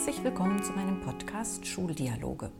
Herzlich willkommen zu meinem Podcast Schuldialoge.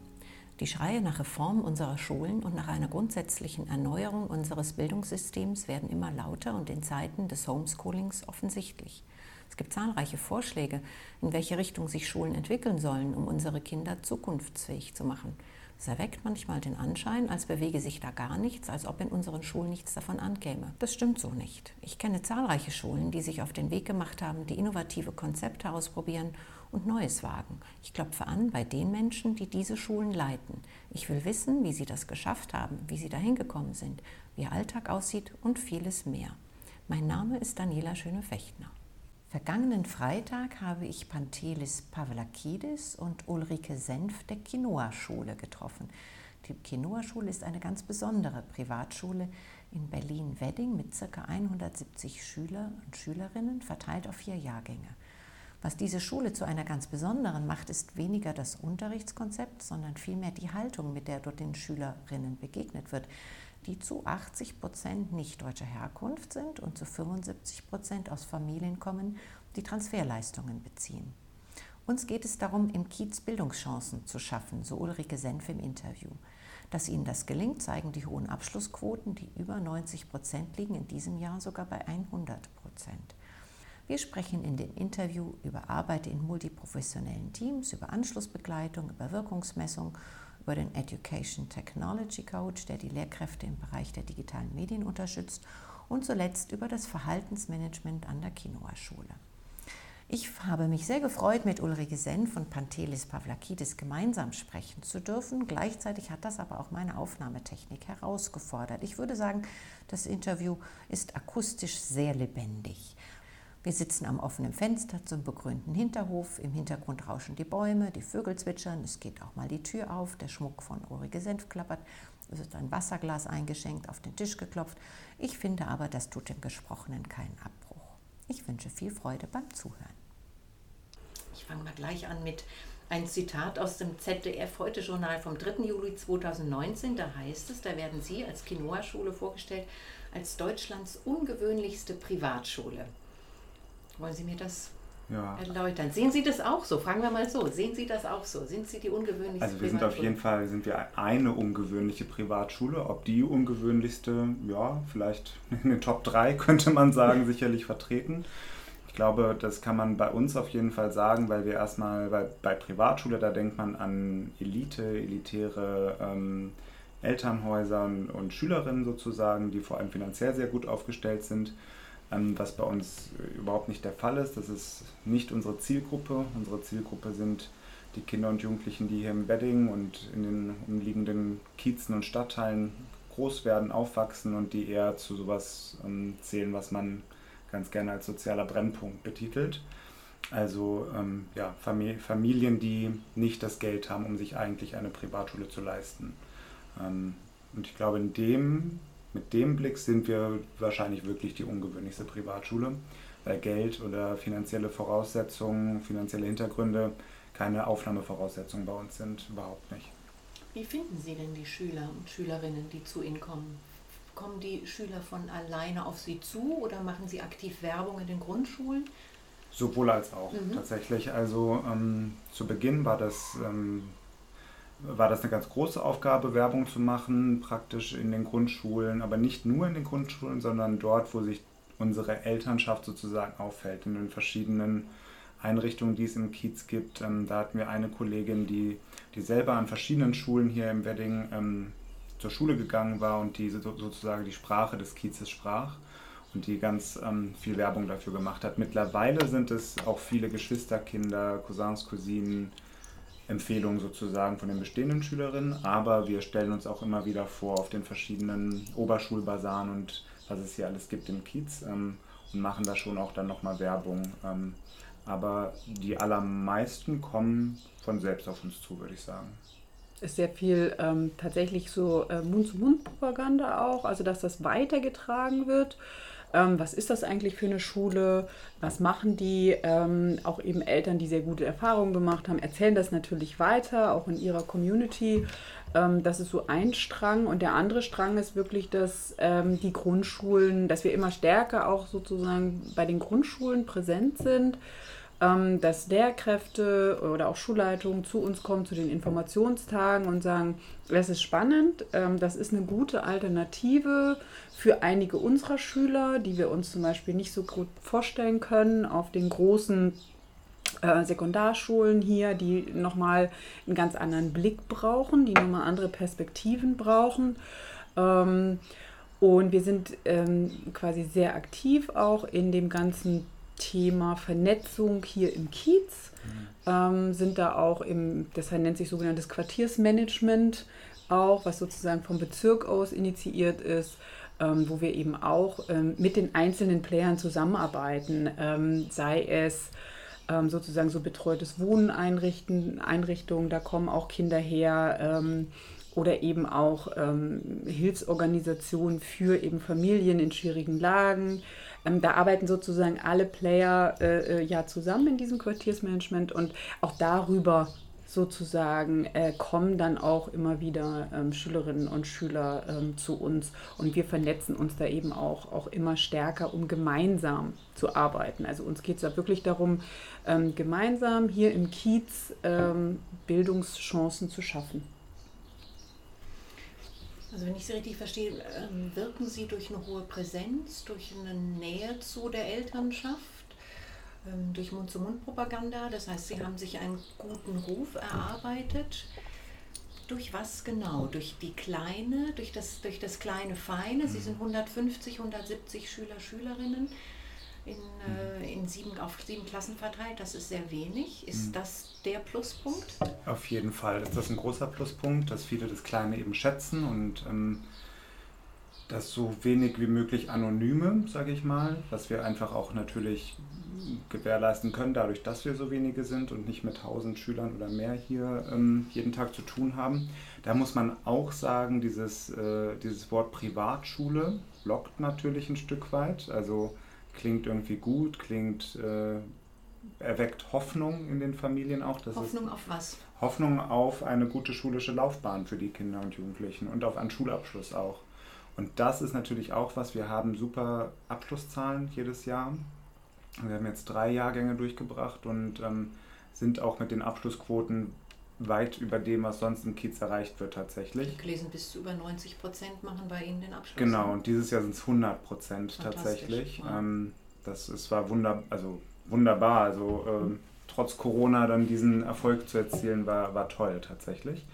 Die Schreie nach Reform unserer Schulen und nach einer grundsätzlichen Erneuerung unseres Bildungssystems werden immer lauter und in Zeiten des Homeschoolings offensichtlich. Es gibt zahlreiche Vorschläge, in welche Richtung sich Schulen entwickeln sollen, um unsere Kinder zukunftsfähig zu machen. Es erweckt manchmal den Anschein, als bewege sich da gar nichts, als ob in unseren Schulen nichts davon ankäme. Das stimmt so nicht. Ich kenne zahlreiche Schulen, die sich auf den Weg gemacht haben, die innovative Konzepte ausprobieren und Neues wagen. Ich klopfe an bei den Menschen, die diese Schulen leiten. Ich will wissen, wie sie das geschafft haben, wie sie dahin gekommen sind, wie ihr Alltag aussieht und vieles mehr. Mein Name ist Daniela Schöne-Fechtner. Vergangenen Freitag habe ich Pantelis Pavlakidis und Ulrike Senf der Quinoa-Schule getroffen. Die Quinoa-Schule ist eine ganz besondere Privatschule in Berlin-Wedding mit ca. 170 Schüler und Schülerinnen, verteilt auf vier Jahrgänge. Was diese Schule zu einer ganz besonderen macht, ist weniger das Unterrichtskonzept, sondern vielmehr die Haltung, mit der dort den Schülerinnen begegnet wird die zu 80 Prozent nicht deutscher Herkunft sind und zu 75 Prozent aus Familien kommen, die Transferleistungen beziehen. Uns geht es darum, im Kiez Bildungschancen zu schaffen, so Ulrike Senf im Interview. Dass ihnen das gelingt, zeigen die hohen Abschlussquoten, die über 90 Prozent liegen, in diesem Jahr sogar bei 100 Prozent. Wir sprechen in dem Interview über Arbeit in multiprofessionellen Teams, über Anschlussbegleitung, über Wirkungsmessung über den Education Technology Coach, der die Lehrkräfte im Bereich der digitalen Medien unterstützt und zuletzt über das Verhaltensmanagement an der Quinoa-Schule. Ich habe mich sehr gefreut, mit Ulrike Senf und Pantelis Pavlakidis gemeinsam sprechen zu dürfen. Gleichzeitig hat das aber auch meine Aufnahmetechnik herausgefordert. Ich würde sagen, das Interview ist akustisch sehr lebendig. Wir sitzen am offenen Fenster zum begrünten Hinterhof. Im Hintergrund rauschen die Bäume, die Vögel zwitschern. Es geht auch mal die Tür auf. Der Schmuck von Ulrike Senf klappert. Es wird ein Wasserglas eingeschenkt, auf den Tisch geklopft. Ich finde aber, das tut dem Gesprochenen keinen Abbruch. Ich wünsche viel Freude beim Zuhören. Ich fange mal gleich an mit ein Zitat aus dem ZDF-Heute-Journal vom 3. Juli 2019. Da heißt es, da werden Sie als Quinoa-Schule vorgestellt als Deutschlands ungewöhnlichste Privatschule. Wollen Sie mir das ja. erläutern? Sehen Sie das auch so? Fragen wir mal so. Sehen Sie das auch so? Sind Sie die ungewöhnlichste Also wir sind auf jeden Fall sind wir eine ungewöhnliche Privatschule. Ob die ungewöhnlichste, ja, vielleicht in den Top 3 könnte man sagen, sicherlich vertreten. Ich glaube, das kann man bei uns auf jeden Fall sagen, weil wir erstmal bei, bei Privatschule, da denkt man an Elite, elitäre ähm, Elternhäuser und Schülerinnen sozusagen, die vor allem finanziell sehr gut aufgestellt sind. Ähm, was bei uns äh, überhaupt nicht der Fall ist. Das ist nicht unsere Zielgruppe. Unsere Zielgruppe sind die Kinder und Jugendlichen, die hier im Wedding und in den umliegenden Kiezen und Stadtteilen groß werden, aufwachsen und die eher zu sowas ähm, zählen, was man ganz gerne als sozialer Brennpunkt betitelt. Also ähm, ja, Familien, die nicht das Geld haben, um sich eigentlich eine Privatschule zu leisten. Ähm, und ich glaube, in dem mit dem Blick sind wir wahrscheinlich wirklich die ungewöhnlichste Privatschule, weil Geld oder finanzielle Voraussetzungen, finanzielle Hintergründe keine Aufnahmevoraussetzungen bei uns sind, überhaupt nicht. Wie finden Sie denn die Schüler und Schülerinnen, die zu Ihnen kommen? Kommen die Schüler von alleine auf Sie zu oder machen Sie aktiv Werbung in den Grundschulen? Sowohl als auch mhm. tatsächlich. Also ähm, zu Beginn war das ähm, war das eine ganz große Aufgabe, Werbung zu machen, praktisch in den Grundschulen, aber nicht nur in den Grundschulen, sondern dort, wo sich unsere Elternschaft sozusagen auffällt, in den verschiedenen Einrichtungen, die es im Kiez gibt. Ähm, da hatten wir eine Kollegin, die, die selber an verschiedenen Schulen hier im Wedding ähm, zur Schule gegangen war und die sozusagen die Sprache des Kiezes sprach und die ganz ähm, viel Werbung dafür gemacht hat. Mittlerweile sind es auch viele Geschwisterkinder, Cousins, Cousinen, Empfehlungen sozusagen von den bestehenden Schülerinnen, aber wir stellen uns auch immer wieder vor auf den verschiedenen Oberschulbasaren und was es hier alles gibt im Kiez ähm, und machen da schon auch dann nochmal Werbung. Ähm, aber die allermeisten kommen von selbst auf uns zu, würde ich sagen. Ist sehr viel ähm, tatsächlich so äh, Mund-zu-Mund-Propaganda auch, also dass das weitergetragen wird ähm, was ist das eigentlich für eine Schule, was machen die, ähm, auch eben Eltern, die sehr gute Erfahrungen gemacht haben, erzählen das natürlich weiter, auch in ihrer Community. Ähm, das ist so ein Strang. Und der andere Strang ist wirklich, dass ähm, die Grundschulen, dass wir immer stärker auch sozusagen bei den Grundschulen präsent sind ähm, dass Lehrkräfte oder auch Schulleitungen zu uns kommen zu den Informationstagen und sagen, das ist spannend, ähm, das ist eine gute Alternative für einige unserer Schüler, die wir uns zum Beispiel nicht so gut vorstellen können auf den großen äh, Sekundarschulen hier, die nochmal einen ganz anderen Blick brauchen, die nochmal andere Perspektiven brauchen. Ähm, und wir sind ähm, quasi sehr aktiv auch in dem ganzen Thema Vernetzung hier im Kiez. Ähm, sind da auch im, das nennt sich sogenanntes Quartiersmanagement auch, was sozusagen vom Bezirk aus initiiert ist. Ähm, wo wir eben auch ähm, mit den einzelnen Playern zusammenarbeiten, ähm, sei es ähm, sozusagen so betreutes Wohnen einrichten, Einrichtungen, da kommen auch Kinder her ähm, oder eben auch Hilfsorganisationen für eben Familien in schwierigen Lagen. Ähm, da arbeiten sozusagen alle Player äh, äh, ja zusammen in diesem Quartiersmanagement und auch darüber sozusagen äh, kommen dann auch immer wieder ähm, Schülerinnen und Schüler ähm, zu uns und wir vernetzen uns da eben auch, auch immer stärker, um gemeinsam zu arbeiten. Also uns geht es da wirklich darum, ähm, gemeinsam hier im Kiez ähm, Bildungschancen zu schaffen. Also wenn ich Sie richtig verstehe, ähm, wirken Sie durch eine hohe Präsenz, durch eine Nähe zu der Elternschaft, ähm, durch Mund-zu-Mund-Propaganda. Das heißt, Sie haben sich einen guten Ruf erarbeitet. Durch was genau? Durch die kleine, durch das, durch das kleine Feine. Sie sind 150, 170 Schüler, Schülerinnen in, äh, in sieben, auf sieben Klassen verteilt. Das ist sehr wenig. Ist mhm. das der Pluspunkt? Auf jeden Fall ist das ein großer Pluspunkt, dass viele das Kleine eben schätzen und ähm, das so wenig wie möglich anonyme, sage ich mal, was wir einfach auch natürlich gewährleisten können, dadurch, dass wir so wenige sind und nicht mit 1000 Schülern oder mehr hier ähm, jeden Tag zu tun haben. Da muss man auch sagen, dieses, äh, dieses Wort Privatschule lockt natürlich ein Stück weit. Also klingt irgendwie gut, klingt, äh, erweckt Hoffnung in den Familien auch. Hoffnung auf was? Hoffnung auf eine gute schulische Laufbahn für die Kinder und Jugendlichen und auf einen Schulabschluss auch. Und das ist natürlich auch was, wir haben super Abschlusszahlen jedes Jahr. Wir haben jetzt drei Jahrgänge durchgebracht und ähm, sind auch mit den Abschlussquoten weit über dem, was sonst im Kiez erreicht wird tatsächlich. Ich gelesen, bis zu über 90 Prozent machen bei Ihnen den Abschluss. Genau, und dieses Jahr sind es 100 Prozent tatsächlich. Wow. Ähm, das ist, war wunder, also wunderbar. Also ähm, trotz Corona dann diesen Erfolg zu erzielen, war, war toll tatsächlich.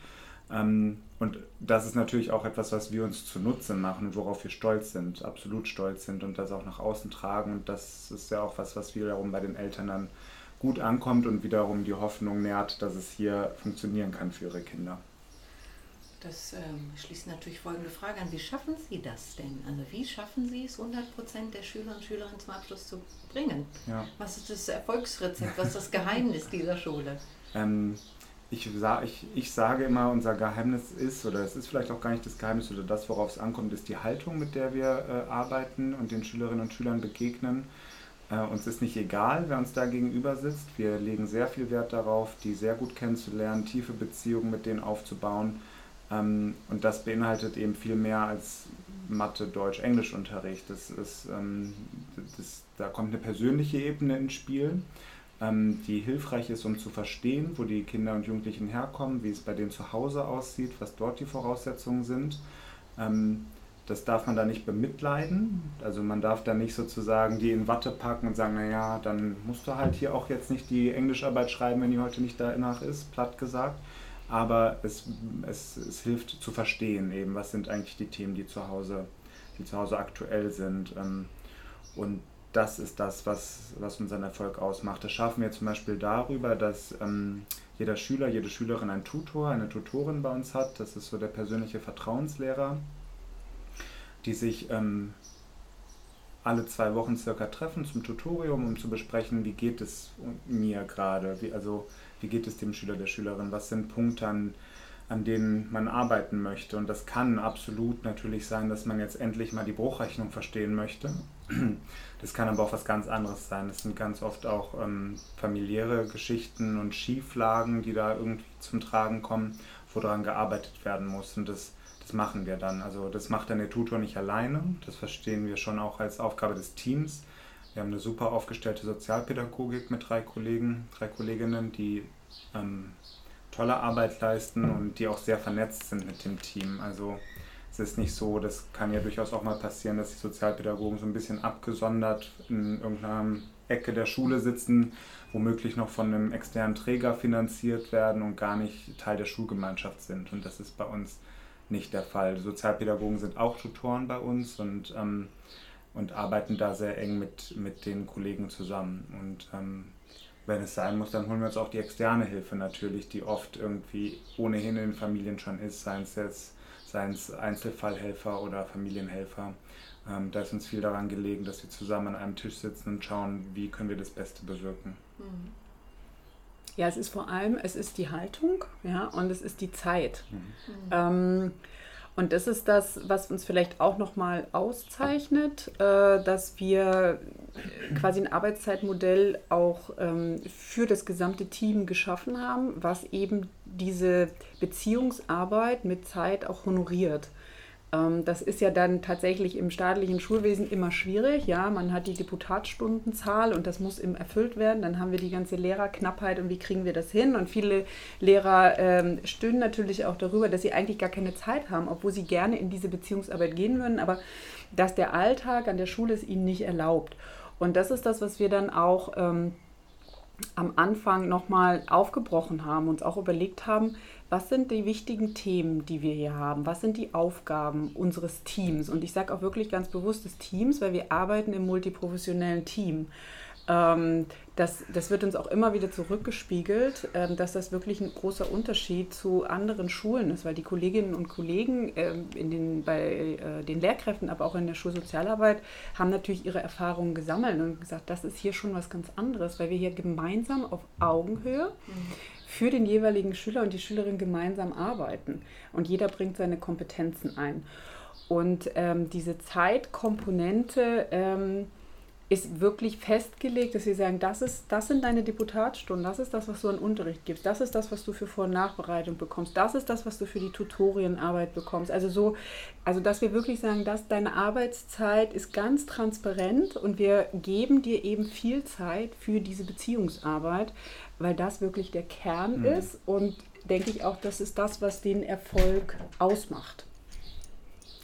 Ähm, und das ist natürlich auch etwas, was wir uns zunutze machen, worauf wir stolz sind, absolut stolz sind und das auch nach außen tragen. Und das ist ja auch was, was wiederum bei den Eltern dann gut ankommt und wiederum die Hoffnung nährt, dass es hier funktionieren kann für ihre Kinder. Das ähm, schließt natürlich folgende Frage an. Wie schaffen Sie das denn? Also wie schaffen Sie es, 100 Prozent der Schüler und Schülerinnen zum Abschluss zu bringen? Ja. Was ist das Erfolgsrezept? Was ist das Geheimnis dieser Schule? Ähm, ich, ich, ich sage immer, unser Geheimnis ist, oder es ist vielleicht auch gar nicht das Geheimnis, oder das, worauf es ankommt, ist die Haltung, mit der wir äh, arbeiten und den Schülerinnen und Schülern begegnen. Äh, uns ist nicht egal, wer uns da gegenüber sitzt. Wir legen sehr viel Wert darauf, die sehr gut kennenzulernen, tiefe Beziehungen mit denen aufzubauen. Ähm, und das beinhaltet eben viel mehr als Mathe, Deutsch, Englischunterricht. Das ist, ähm, das, da kommt eine persönliche Ebene ins Spiel, ähm, die hilfreich ist, um zu verstehen, wo die Kinder und Jugendlichen herkommen, wie es bei denen zu Hause aussieht, was dort die Voraussetzungen sind. Ähm, das darf man da nicht bemitleiden. Also man darf da nicht sozusagen die in Watte packen und sagen, naja, dann musst du halt hier auch jetzt nicht die Englischarbeit schreiben, wenn die heute nicht danach ist, platt gesagt. Aber es, es, es hilft zu verstehen eben, was sind eigentlich die Themen, die zu Hause, die zu Hause aktuell sind. Ähm, und das ist das, was, was unseren Erfolg ausmacht. Das schaffen wir zum Beispiel darüber, dass ähm, jeder Schüler, jede Schülerin einen Tutor, eine Tutorin bei uns hat. Das ist so der persönliche Vertrauenslehrer die sich ähm, alle zwei Wochen circa treffen zum Tutorium, um zu besprechen, wie geht es mir gerade, wie, also wie geht es dem Schüler, der Schülerin, was sind Punkte, an, an denen man arbeiten möchte. Und das kann absolut natürlich sein, dass man jetzt endlich mal die Bruchrechnung verstehen möchte. Das kann aber auch was ganz anderes sein. Es sind ganz oft auch ähm, familiäre Geschichten und Schieflagen, die da irgendwie zum Tragen kommen, woran gearbeitet werden muss. Und das das machen wir dann. Also das macht dann der Tutor nicht alleine. Das verstehen wir schon auch als Aufgabe des Teams. Wir haben eine super aufgestellte Sozialpädagogik mit drei Kollegen, drei Kolleginnen, die ähm, tolle Arbeit leisten und die auch sehr vernetzt sind mit dem Team. Also es ist nicht so, das kann ja durchaus auch mal passieren, dass die Sozialpädagogen so ein bisschen abgesondert in irgendeiner Ecke der Schule sitzen, womöglich noch von einem externen Träger finanziert werden und gar nicht Teil der Schulgemeinschaft sind. Und das ist bei uns nicht der Fall. Sozialpädagogen sind auch Tutoren bei uns und, ähm, und arbeiten da sehr eng mit, mit den Kollegen zusammen. Und ähm, wenn es sein muss, dann holen wir uns auch die externe Hilfe natürlich, die oft irgendwie ohnehin in den Familien schon ist, seien es jetzt seien es Einzelfallhelfer oder Familienhelfer. Ähm, da ist uns viel daran gelegen, dass wir zusammen an einem Tisch sitzen und schauen, wie können wir das Beste bewirken. Mhm. Ja, es ist vor allem, es ist die Haltung ja, und es ist die Zeit. Mhm. Ähm, und das ist das, was uns vielleicht auch nochmal auszeichnet, äh, dass wir quasi ein Arbeitszeitmodell auch ähm, für das gesamte Team geschaffen haben, was eben diese Beziehungsarbeit mit Zeit auch honoriert. Ähm, das ist ja dann tatsächlich im staatlichen Schulwesen immer schwierig. Ja, man hat die Deputatstundenzahl und das muss eben erfüllt werden. Dann haben wir die ganze Lehrerknappheit und wie kriegen wir das hin? Und viele Lehrer ähm, stöhnen natürlich auch darüber, dass sie eigentlich gar keine Zeit haben, obwohl sie gerne in diese Beziehungsarbeit gehen würden, aber dass der Alltag an der Schule es ihnen nicht erlaubt. Und das ist das, was wir dann auch ähm, am Anfang nochmal aufgebrochen haben, uns auch überlegt haben, was sind die wichtigen Themen, die wir hier haben? Was sind die Aufgaben unseres Teams? Und ich sage auch wirklich ganz bewusst des Teams, weil wir arbeiten im multiprofessionellen Team. Ähm, das, das wird uns auch immer wieder zurückgespiegelt, ähm, dass das wirklich ein großer Unterschied zu anderen Schulen ist, weil die Kolleginnen und Kollegen ähm, in den, bei äh, den Lehrkräften, aber auch in der Schulsozialarbeit haben natürlich ihre Erfahrungen gesammelt und gesagt, das ist hier schon was ganz anderes, weil wir hier gemeinsam auf Augenhöhe mhm für den jeweiligen Schüler und die Schülerin gemeinsam arbeiten. Und jeder bringt seine Kompetenzen ein. Und ähm, diese Zeitkomponente ähm, ist wirklich festgelegt, dass sie sagen, das, ist, das sind deine Deputatstunden, das ist das, was du an Unterricht gibst, das ist das, was du für Vor- und Nachbereitung bekommst, das ist das, was du für die Tutorienarbeit bekommst. Also so, also dass wir wirklich sagen, dass deine Arbeitszeit ist ganz transparent und wir geben dir eben viel Zeit für diese Beziehungsarbeit, weil das wirklich der Kern mhm. ist und denke ich auch, das ist das, was den Erfolg ausmacht.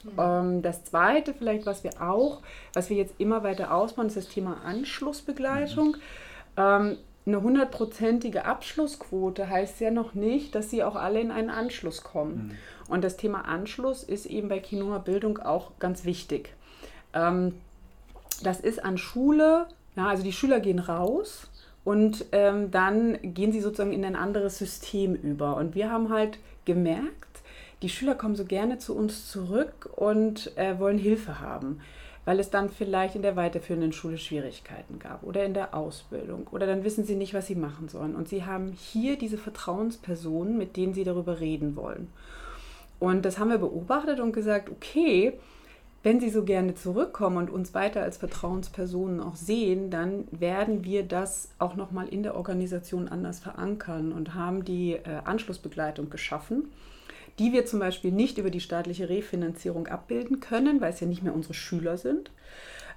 Mhm. Das Zweite vielleicht, was wir auch, was wir jetzt immer weiter ausbauen, ist das Thema Anschlussbegleitung. Mhm. Eine hundertprozentige Abschlussquote heißt ja noch nicht, dass sie auch alle in einen Anschluss kommen. Mhm. Und das Thema Anschluss ist eben bei Quinoa Bildung auch ganz wichtig. Ähm, das ist an Schule, ja, also die Schüler gehen raus und ähm, dann gehen sie sozusagen in ein anderes System über. Und wir haben halt gemerkt, die Schüler kommen so gerne zu uns zurück und äh, wollen Hilfe haben, weil es dann vielleicht in der weiterführenden Schule Schwierigkeiten gab oder in der Ausbildung oder dann wissen sie nicht, was sie machen sollen. Und sie haben hier diese Vertrauenspersonen, mit denen sie darüber reden wollen. Und das haben wir beobachtet und gesagt, okay, wenn Sie so gerne zurückkommen und uns weiter als Vertrauenspersonen auch sehen, dann werden wir das auch nochmal in der Organisation anders verankern und haben die äh, Anschlussbegleitung geschaffen, die wir zum Beispiel nicht über die staatliche Refinanzierung abbilden können, weil es ja nicht mehr unsere Schüler sind.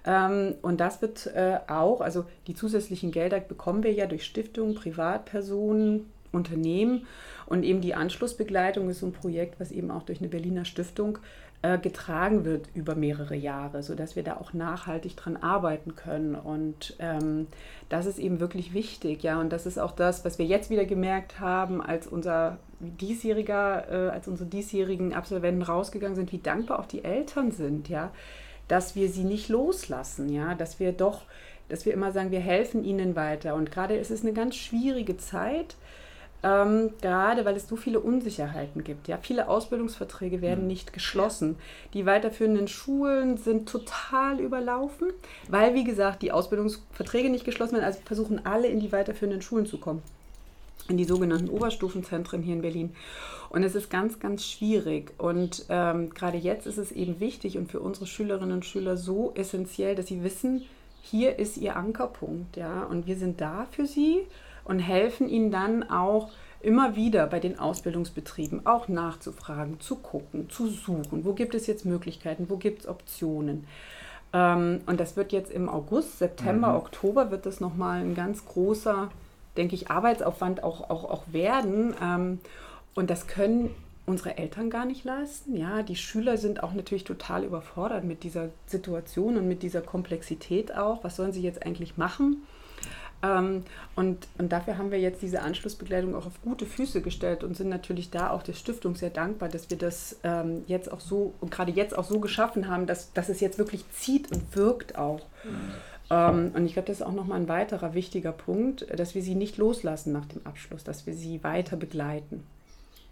Ähm, und das wird äh, auch, also die zusätzlichen Gelder bekommen wir ja durch Stiftungen, Privatpersonen, Unternehmen. Und eben die Anschlussbegleitung ist so ein Projekt, was eben auch durch eine Berliner Stiftung äh, getragen wird über mehrere Jahre, sodass wir da auch nachhaltig dran arbeiten können. Und ähm, das ist eben wirklich wichtig, ja. Und das ist auch das, was wir jetzt wieder gemerkt haben, als unser diesjähriger, äh, als unsere diesjährigen Absolventen rausgegangen sind, wie dankbar auch die Eltern sind, ja, dass wir sie nicht loslassen, ja, dass wir doch, dass wir immer sagen, wir helfen ihnen weiter. Und gerade ist es eine ganz schwierige Zeit ähm, gerade weil es so viele Unsicherheiten gibt. Ja, viele Ausbildungsverträge werden mhm. nicht geschlossen. Die weiterführenden Schulen sind total überlaufen, weil, wie gesagt, die Ausbildungsverträge nicht geschlossen werden. Also versuchen alle in die weiterführenden Schulen zu kommen. In die sogenannten Oberstufenzentren hier in Berlin. Und es ist ganz, ganz schwierig. Und ähm, gerade jetzt ist es eben wichtig und für unsere Schülerinnen und Schüler so essentiell, dass sie wissen, hier ist ihr Ankerpunkt. Ja? Und wir sind da für sie und helfen ihnen dann auch immer wieder bei den Ausbildungsbetrieben auch nachzufragen, zu gucken, zu suchen, wo gibt es jetzt Möglichkeiten, wo gibt es Optionen. Ähm, und das wird jetzt im August, September, mhm. Oktober wird das nochmal ein ganz großer, denke ich, Arbeitsaufwand auch, auch, auch werden. Ähm, und das können unsere Eltern gar nicht leisten. Ja, die Schüler sind auch natürlich total überfordert mit dieser Situation und mit dieser Komplexität auch. Was sollen sie jetzt eigentlich machen? Ähm, und, und dafür haben wir jetzt diese Anschlussbegleitung auch auf gute Füße gestellt und sind natürlich da auch der Stiftung sehr dankbar, dass wir das ähm, jetzt auch so und gerade jetzt auch so geschaffen haben, dass, dass es jetzt wirklich zieht und wirkt auch. Mhm. Ähm, und ich glaube, das ist auch nochmal ein weiterer wichtiger Punkt, dass wir sie nicht loslassen nach dem Abschluss, dass wir sie weiter begleiten.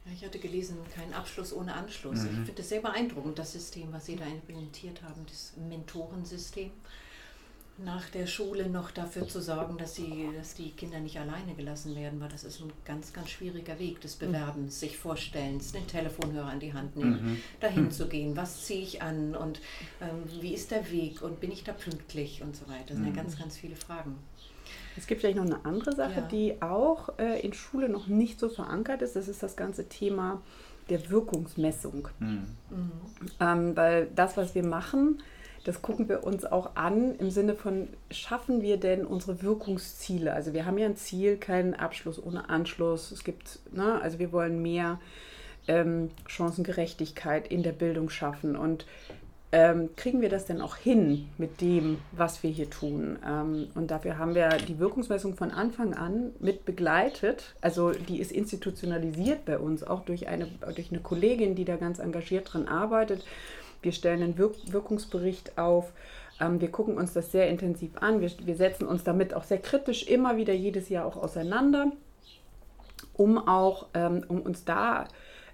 Ja, ich hatte gelesen, kein Abschluss ohne Anschluss. Mhm. Ich finde das sehr beeindruckend, das System, was Sie da implementiert haben, das Mentorensystem nach der Schule noch dafür zu sorgen, dass, sie, dass die Kinder nicht alleine gelassen werden, weil das ist ein ganz, ganz schwieriger Weg des mhm. Bewerbens, sich Vorstellens, den Telefonhörer in die Hand nehmen, mhm. dahin zu gehen, was ziehe ich an und ähm, wie ist der Weg und bin ich da pünktlich und so weiter. Das sind ja mhm. ganz, ganz viele Fragen. Es gibt vielleicht noch eine andere Sache, ja. die auch äh, in Schule noch nicht so verankert ist. Das ist das ganze Thema der Wirkungsmessung. Mhm. Ähm, weil das, was wir machen, das gucken wir uns auch an im Sinne von, schaffen wir denn unsere Wirkungsziele? Also wir haben ja ein Ziel, keinen Abschluss ohne Anschluss. Es gibt, ne, also wir wollen mehr ähm, Chancengerechtigkeit in der Bildung schaffen. Und ähm, kriegen wir das denn auch hin mit dem, was wir hier tun? Ähm, und dafür haben wir die Wirkungsmessung von Anfang an mit begleitet. Also die ist institutionalisiert bei uns, auch durch eine, durch eine Kollegin, die da ganz engagiert dran arbeitet. Wir stellen einen Wirk Wirkungsbericht auf. Ähm, wir gucken uns das sehr intensiv an. Wir, wir setzen uns damit auch sehr kritisch immer wieder jedes Jahr auch auseinander, um auch, ähm, um uns da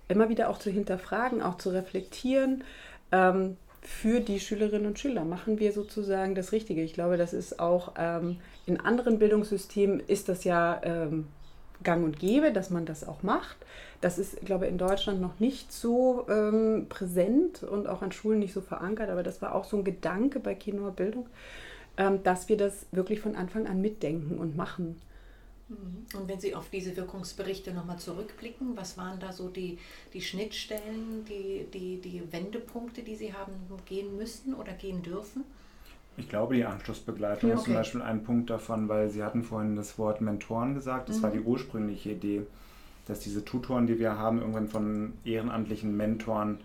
immer wieder auch zu hinterfragen, auch zu reflektieren. Ähm, für die Schülerinnen und Schüler machen wir sozusagen das Richtige. Ich glaube, das ist auch ähm, in anderen Bildungssystemen ist das ja ähm, gang und gäbe, dass man das auch macht. Das ist, glaube ich, in Deutschland noch nicht so ähm, präsent und auch an Schulen nicht so verankert, aber das war auch so ein Gedanke bei Kinoer Bildung, ähm, dass wir das wirklich von Anfang an mitdenken und machen. Mhm. Und wenn Sie auf diese Wirkungsberichte nochmal zurückblicken, was waren da so die, die Schnittstellen, die, die, die Wendepunkte, die Sie haben gehen müssen oder gehen dürfen? Ich glaube, die Anschlussbegleitung ja, okay. ist zum Beispiel ein Punkt davon, weil Sie hatten vorhin das Wort Mentoren gesagt. Das mhm. war die ursprüngliche Idee dass diese Tutoren, die wir haben, irgendwann von ehrenamtlichen Mentoren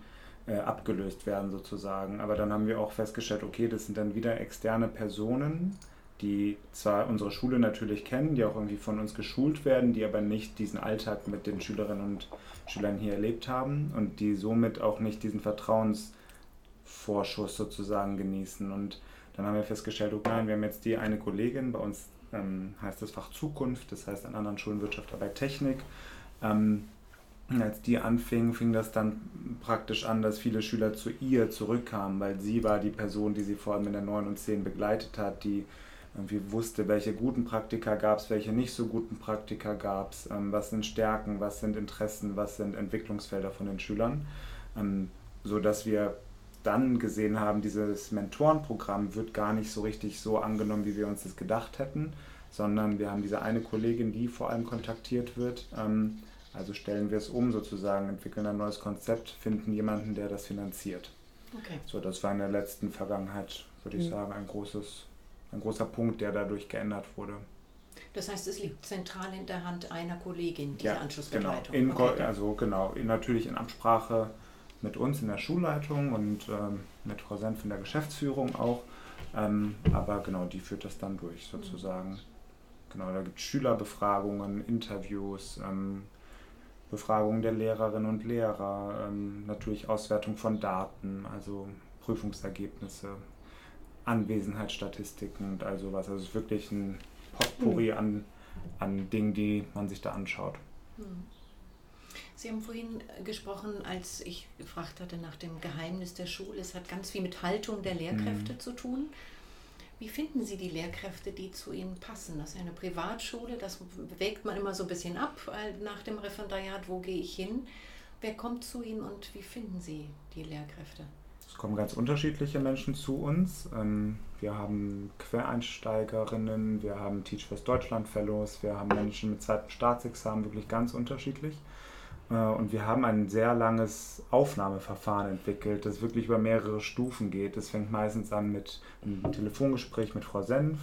äh, abgelöst werden sozusagen. Aber dann haben wir auch festgestellt, okay, das sind dann wieder externe Personen, die zwar unsere Schule natürlich kennen, die auch irgendwie von uns geschult werden, die aber nicht diesen Alltag mit den Schülerinnen und Schülern hier erlebt haben und die somit auch nicht diesen Vertrauensvorschuss sozusagen genießen. Und dann haben wir festgestellt, okay, nein, wir haben jetzt die eine Kollegin, bei uns ähm, heißt das Fach Zukunft, das heißt an anderen Schulen Wirtschaft, dabei Technik. Ähm, als die anfing, fing das dann praktisch an, dass viele Schüler zu ihr zurückkamen, weil sie war die Person, die sie vor allem in der 9 und 10 begleitet hat, die irgendwie wusste, welche guten Praktika gab es, welche nicht so guten Praktika gab es, ähm, was sind Stärken, was sind Interessen, was sind Entwicklungsfelder von den Schülern, ähm, sodass wir dann gesehen haben, dieses Mentorenprogramm wird gar nicht so richtig so angenommen, wie wir uns das gedacht hätten, sondern wir haben diese eine Kollegin, die vor allem kontaktiert wird. Ähm, also stellen wir es um sozusagen, entwickeln ein neues Konzept, finden jemanden, der das finanziert. Okay. So, das war in der letzten Vergangenheit, würde ich mhm. sagen, ein, großes, ein großer Punkt, der dadurch geändert wurde. Das heißt, es liegt zentral in der Hand einer Kollegin, diese ja, Anschlussbegleitung. Genau, in, okay. also genau, in, natürlich in Absprache mit uns in der Schulleitung und ähm, mit Frau Senf in der Geschäftsführung auch. Ähm, aber genau, die führt das dann durch sozusagen. Genau, da gibt es Schülerbefragungen, Interviews, ähm, Befragungen der Lehrerinnen und Lehrer, ähm, natürlich Auswertung von Daten, also Prüfungsergebnisse, Anwesenheitsstatistiken und all sowas. Also es ist wirklich ein Potpourri mhm. an, an Dingen, die man sich da anschaut. Mhm. Sie haben vorhin gesprochen, als ich gefragt hatte nach dem Geheimnis der Schule. Es hat ganz viel mit Haltung der Lehrkräfte mhm. zu tun. Wie finden Sie die Lehrkräfte, die zu Ihnen passen? Das ist eine Privatschule, das wägt man immer so ein bisschen ab nach dem Referendariat, wo gehe ich hin? Wer kommt zu Ihnen und wie finden Sie die Lehrkräfte? Es kommen ganz unterschiedliche Menschen zu uns. Ähm, wir haben Quereinsteigerinnen, wir haben Teach First Deutschland Fellows, wir haben Menschen mit zweitem Staatsexamen, wirklich ganz unterschiedlich. Äh, und wir haben ein sehr langes Aufnahmeverfahren entwickelt, das wirklich über mehrere Stufen geht. Das fängt meistens an mit einem Telefongespräch mit Frau Senf.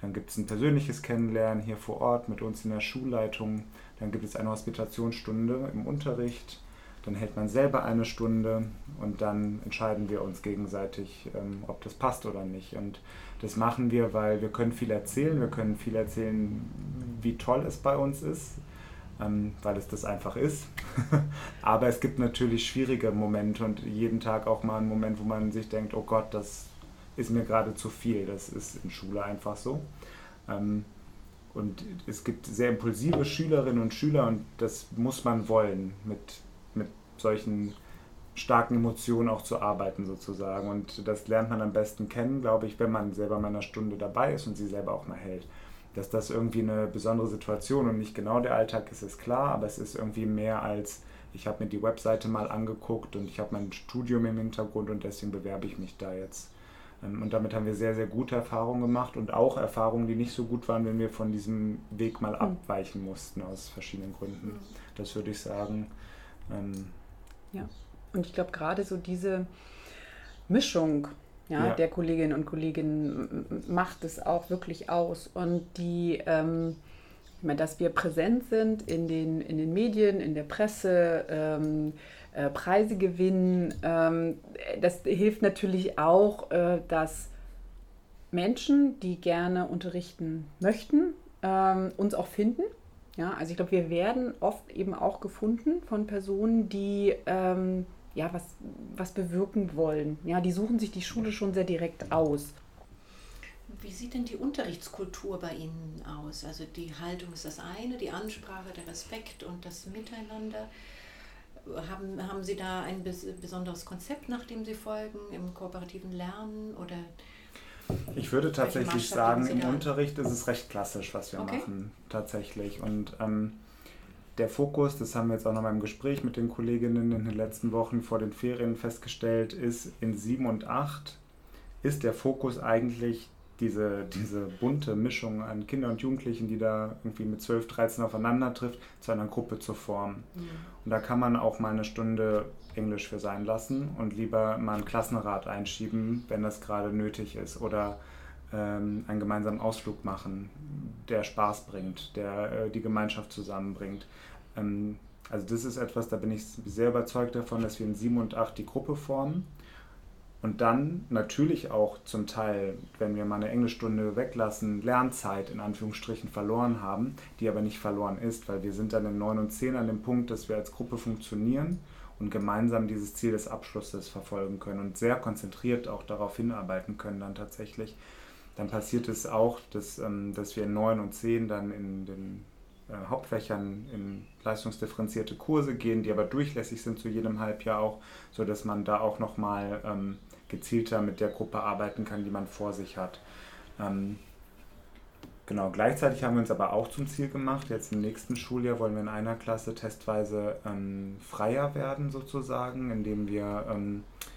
Dann gibt es ein persönliches Kennenlernen hier vor Ort mit uns in der Schulleitung. Dann gibt es eine Hospitationsstunde im Unterricht. Dann hält man selber eine Stunde und dann entscheiden wir uns gegenseitig, ähm, ob das passt oder nicht. Und das machen wir, weil wir können viel erzählen. Wir können viel erzählen, wie toll es bei uns ist ähm, weil es das einfach ist. Aber es gibt natürlich schwierige Momente und jeden Tag auch mal einen Moment, wo man sich denkt, oh Gott, das ist mir gerade zu viel. Das ist in Schule einfach so. Ähm, und es gibt sehr impulsive Schülerinnen und Schüler und das muss man wollen, mit, mit solchen starken Emotionen auch zu arbeiten sozusagen. Und das lernt man am besten kennen, glaube ich, wenn man selber mal in einer Stunde dabei ist und sie selber auch mal hält dass das irgendwie eine besondere Situation und nicht genau der Alltag ist, ist klar, aber es ist irgendwie mehr als, ich habe mir die Webseite mal angeguckt und ich habe mein Studium im Hintergrund und deswegen bewerbe ich mich da jetzt. Ähm, und damit haben wir sehr, sehr gute Erfahrungen gemacht und auch Erfahrungen, die nicht so gut waren, wenn wir von diesem Weg mal hm. abweichen mussten aus verschiedenen Gründen. Hm. Das würde ich sagen. Ähm, ja, und ich glaube gerade so diese Mischung ja, ja, der Kolleginnen und Kollegen macht es auch wirklich aus. Und die, ähm, dass wir präsent sind in den, in den Medien, in der Presse, ähm, äh, Preise gewinnen, ähm, das hilft natürlich auch, äh, dass Menschen, die gerne unterrichten möchten, ähm, uns auch finden. Ja, also ich glaube, wir werden oft eben auch gefunden von Personen, die ähm, ja, was, was bewirken wollen. Ja, die suchen sich die Schule schon sehr direkt aus. Wie sieht denn die Unterrichtskultur bei Ihnen aus? Also die Haltung ist das eine, die Ansprache, der Respekt und das Miteinander. Haben, haben Sie da ein besonderes Konzept, nach dem Sie folgen, im kooperativen Lernen oder ich würde tatsächlich sagen, im Unterricht ist es recht klassisch, was wir okay. machen, tatsächlich. Und ähm, der Fokus, das haben wir jetzt auch noch mal im Gespräch mit den Kolleginnen in den letzten Wochen vor den Ferien festgestellt, ist in 7 und 8 ist der Fokus eigentlich diese, diese bunte Mischung an Kindern und Jugendlichen, die da irgendwie mit 12, 13 aufeinander trifft, zu einer Gruppe zu formen. Mhm. Und da kann man auch mal eine Stunde Englisch für sein lassen und lieber mal einen Klassenrat einschieben, wenn das gerade nötig ist. Oder ähm, einen gemeinsamen Ausflug machen, der Spaß bringt, der äh, die Gemeinschaft zusammenbringt. Ähm, also das ist etwas, da bin ich sehr überzeugt davon, dass wir in 7 und 8 die Gruppe formen. Und dann natürlich auch zum Teil, wenn wir mal eine Englischstunde weglassen, Lernzeit in Anführungsstrichen verloren haben, die aber nicht verloren ist, weil wir sind dann in 9 und 10 an dem Punkt, dass wir als Gruppe funktionieren und gemeinsam dieses Ziel des Abschlusses verfolgen können und sehr konzentriert auch darauf hinarbeiten können dann tatsächlich. Dann passiert es auch, dass, ähm, dass wir in 9 und 10 dann in den äh, Hauptfächern in leistungsdifferenzierte Kurse gehen, die aber durchlässig sind zu jedem Halbjahr auch, sodass man da auch nochmal ähm, gezielter mit der Gruppe arbeiten kann, die man vor sich hat. Ähm, genau, gleichzeitig haben wir uns aber auch zum Ziel gemacht, jetzt im nächsten Schuljahr wollen wir in einer Klasse testweise ähm, freier werden sozusagen, indem wir ähm, äh,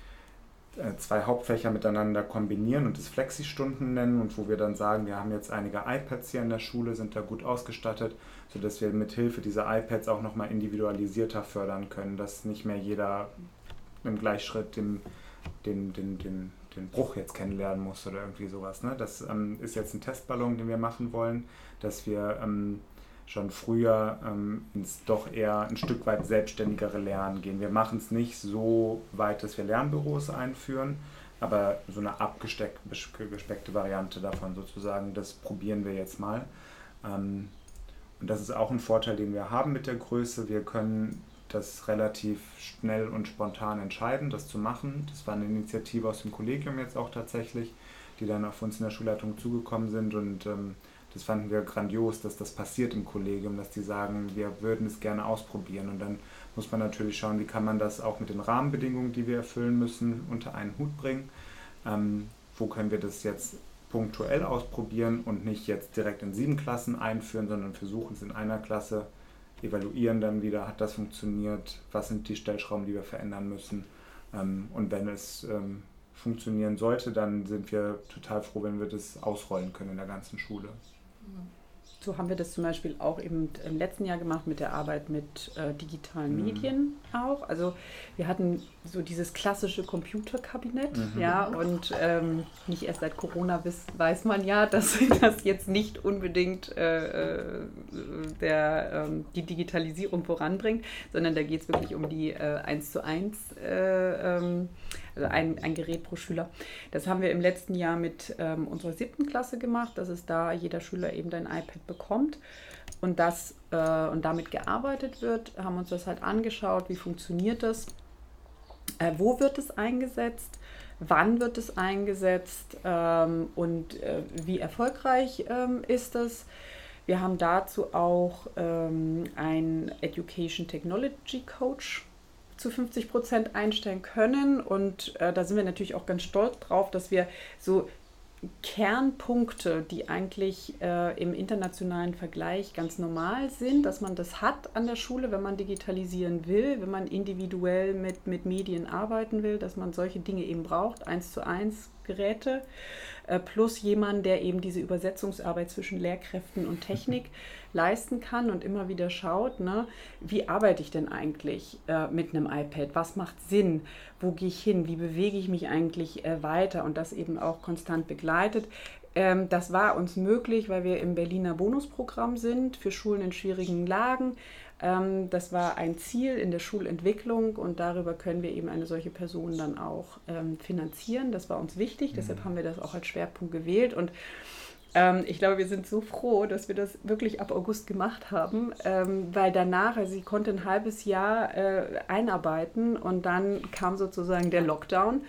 zwei Hauptfächer miteinander kombinieren und es Flexi-Stunden nennen und wo wir dann sagen, wir haben jetzt einige iPads hier in der Schule, sind da gut ausgestattet, sodass wir mit Hilfe dieser iPads auch nochmal individualisierter fördern können, dass nicht mehr jeder im Gleichschritt den, den, den, den, den Bruch jetzt kennenlernen muss oder irgendwie sowas. Ne? Das ähm, ist jetzt ein Testballon, den wir machen wollen, dass wir ähm, schon früher ähm, ins doch eher ein Stück weit selbstständigere Lernen gehen. Wir machen es nicht so weit, dass wir Lernbüros einführen, aber so eine abgespeckte Variante davon sozusagen, das probieren wir jetzt mal. Ähm, und das ist auch ein Vorteil, den wir haben mit der Größe. Wir können das relativ schnell und spontan entscheiden, das zu machen. Das war eine Initiative aus dem Kollegium jetzt auch tatsächlich, die dann auf uns in der Schulleitung zugekommen sind und ähm, das fanden wir grandios, dass das passiert im Kollegium, dass die sagen, wir würden es gerne ausprobieren. Und dann muss man natürlich schauen, wie kann man das auch mit den Rahmenbedingungen, die wir erfüllen müssen, unter einen Hut bringen. Ähm, wo können wir das jetzt punktuell ausprobieren und nicht jetzt direkt in sieben Klassen einführen, sondern versuchen es in einer Klasse, evaluieren dann wieder, hat das funktioniert, was sind die Stellschrauben, die wir verändern müssen. Ähm, und wenn es ähm, funktionieren sollte, dann sind wir total froh, wenn wir das ausrollen können in der ganzen Schule. So haben wir das zum Beispiel auch eben im letzten Jahr gemacht mit der Arbeit mit äh, digitalen mhm. Medien auch. Also wir hatten so dieses klassische Computerkabinett, mhm. ja, und ähm, nicht erst seit Corona weiß, weiß man ja, dass das jetzt nicht unbedingt äh, äh der, ähm, die Digitalisierung voranbringt, sondern da geht es wirklich um die äh, 1 zu 1 äh, ähm, also ein, ein Gerät pro Schüler. Das haben wir im letzten Jahr mit ähm, unserer siebten Klasse gemacht, dass es da jeder Schüler eben ein iPad bekommt und das äh, und damit gearbeitet wird, haben uns das halt angeschaut, wie funktioniert das, äh, wo wird es eingesetzt, wann wird es eingesetzt ähm, und äh, wie erfolgreich ähm, ist es. Wir haben dazu auch ähm, einen Education Technology Coach zu 50 Prozent einstellen können. Und äh, da sind wir natürlich auch ganz stolz drauf, dass wir so Kernpunkte, die eigentlich äh, im internationalen Vergleich ganz normal sind, dass man das hat an der Schule, wenn man digitalisieren will, wenn man individuell mit, mit Medien arbeiten will, dass man solche Dinge eben braucht, eins zu eins Geräte, äh, plus jemand, der eben diese Übersetzungsarbeit zwischen Lehrkräften und Technik leisten kann und immer wieder schaut, ne, wie arbeite ich denn eigentlich äh, mit einem iPad? Was macht Sinn? Wo gehe ich hin? Wie bewege ich mich eigentlich äh, weiter? Und das eben auch konstant begleitet. Ähm, das war uns möglich, weil wir im Berliner Bonusprogramm sind für Schulen in schwierigen Lagen. Ähm, das war ein Ziel in der Schulentwicklung und darüber können wir eben eine solche Person dann auch ähm, finanzieren. Das war uns wichtig, mhm. deshalb haben wir das auch als Schwerpunkt gewählt und ähm, ich glaube, wir sind so froh, dass wir das wirklich ab August gemacht haben, weil danach, also sie konnte ein halbes Jahr äh, einarbeiten und dann kam sozusagen der Lockdown.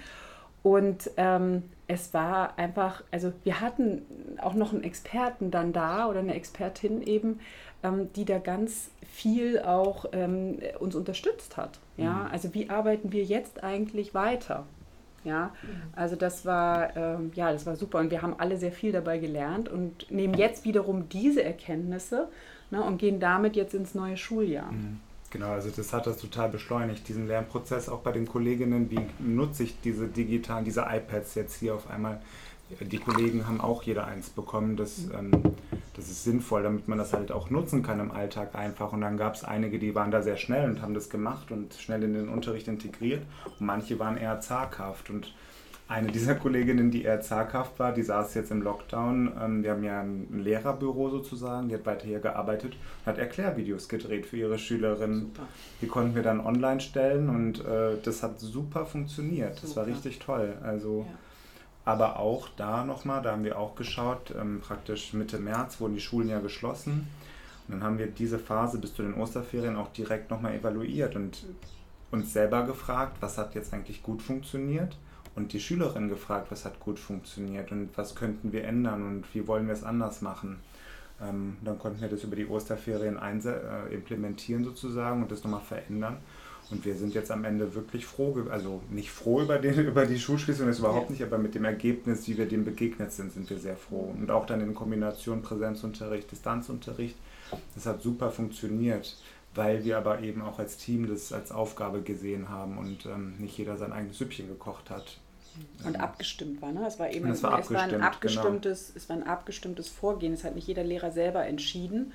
Und ähm, es war einfach, also wir hatten auch noch einen Experten dann da oder eine Expertin eben, ähm, die da ganz viel auch ähm, uns unterstützt hat. Ja, mhm. also wie arbeiten wir jetzt eigentlich weiter? Ja, also das war, ähm, ja, das war super und wir haben alle sehr viel dabei gelernt und nehmen jetzt wiederum diese Erkenntnisse ne, und gehen damit jetzt ins neue Schuljahr. Mhm. Genau, also das hat das total beschleunigt, diesen Lernprozess auch bei den Kolleginnen. Wie nutze ich diese digitalen, diese iPads jetzt hier auf einmal? Die Kollegen haben auch jeder eins bekommen. Das, ähm, das ist sinnvoll, damit man das halt auch nutzen kann im Alltag einfach. Und dann gab es einige, die waren da sehr schnell und haben das gemacht und schnell in den Unterricht integriert. Und manche waren eher zaghaft. Und eine dieser Kolleginnen, die eher zaghaft war, die saß jetzt im Lockdown. Ähm, wir haben ja ein Lehrerbüro sozusagen, die hat weiter hier gearbeitet und hat Erklärvideos gedreht für ihre Schülerinnen. Super. Die konnten wir dann online stellen und äh, das hat super funktioniert. Das war richtig toll. Also, ja. aber auch da nochmal, da haben wir auch geschaut, ähm, praktisch Mitte März wurden die Schulen ja geschlossen. Und dann haben wir diese Phase bis zu den Osterferien auch direkt nochmal evaluiert und uns selber gefragt, was hat jetzt eigentlich gut funktioniert und die Schülerin gefragt, was hat gut funktioniert und was könnten wir ändern und wie wollen wir es anders machen. Ähm, dann konnten wir das über die Osterferien äh, implementieren sozusagen und das nochmal verändern. Und wir sind jetzt am Ende wirklich froh, also nicht froh über, den, über die Schulschließung, das überhaupt ja. nicht, aber mit dem Ergebnis, wie wir dem begegnet sind, sind wir sehr froh. Und auch dann in Kombination Präsenzunterricht, Distanzunterricht, das hat super funktioniert, weil wir aber eben auch als Team das als Aufgabe gesehen haben und ähm, nicht jeder sein eigenes Süppchen gekocht hat. Und abgestimmt war, ne? Es war eben es war, es war ein genau. abgestimmtes, genau. es war ein abgestimmtes Vorgehen. Es hat nicht jeder Lehrer selber entschieden,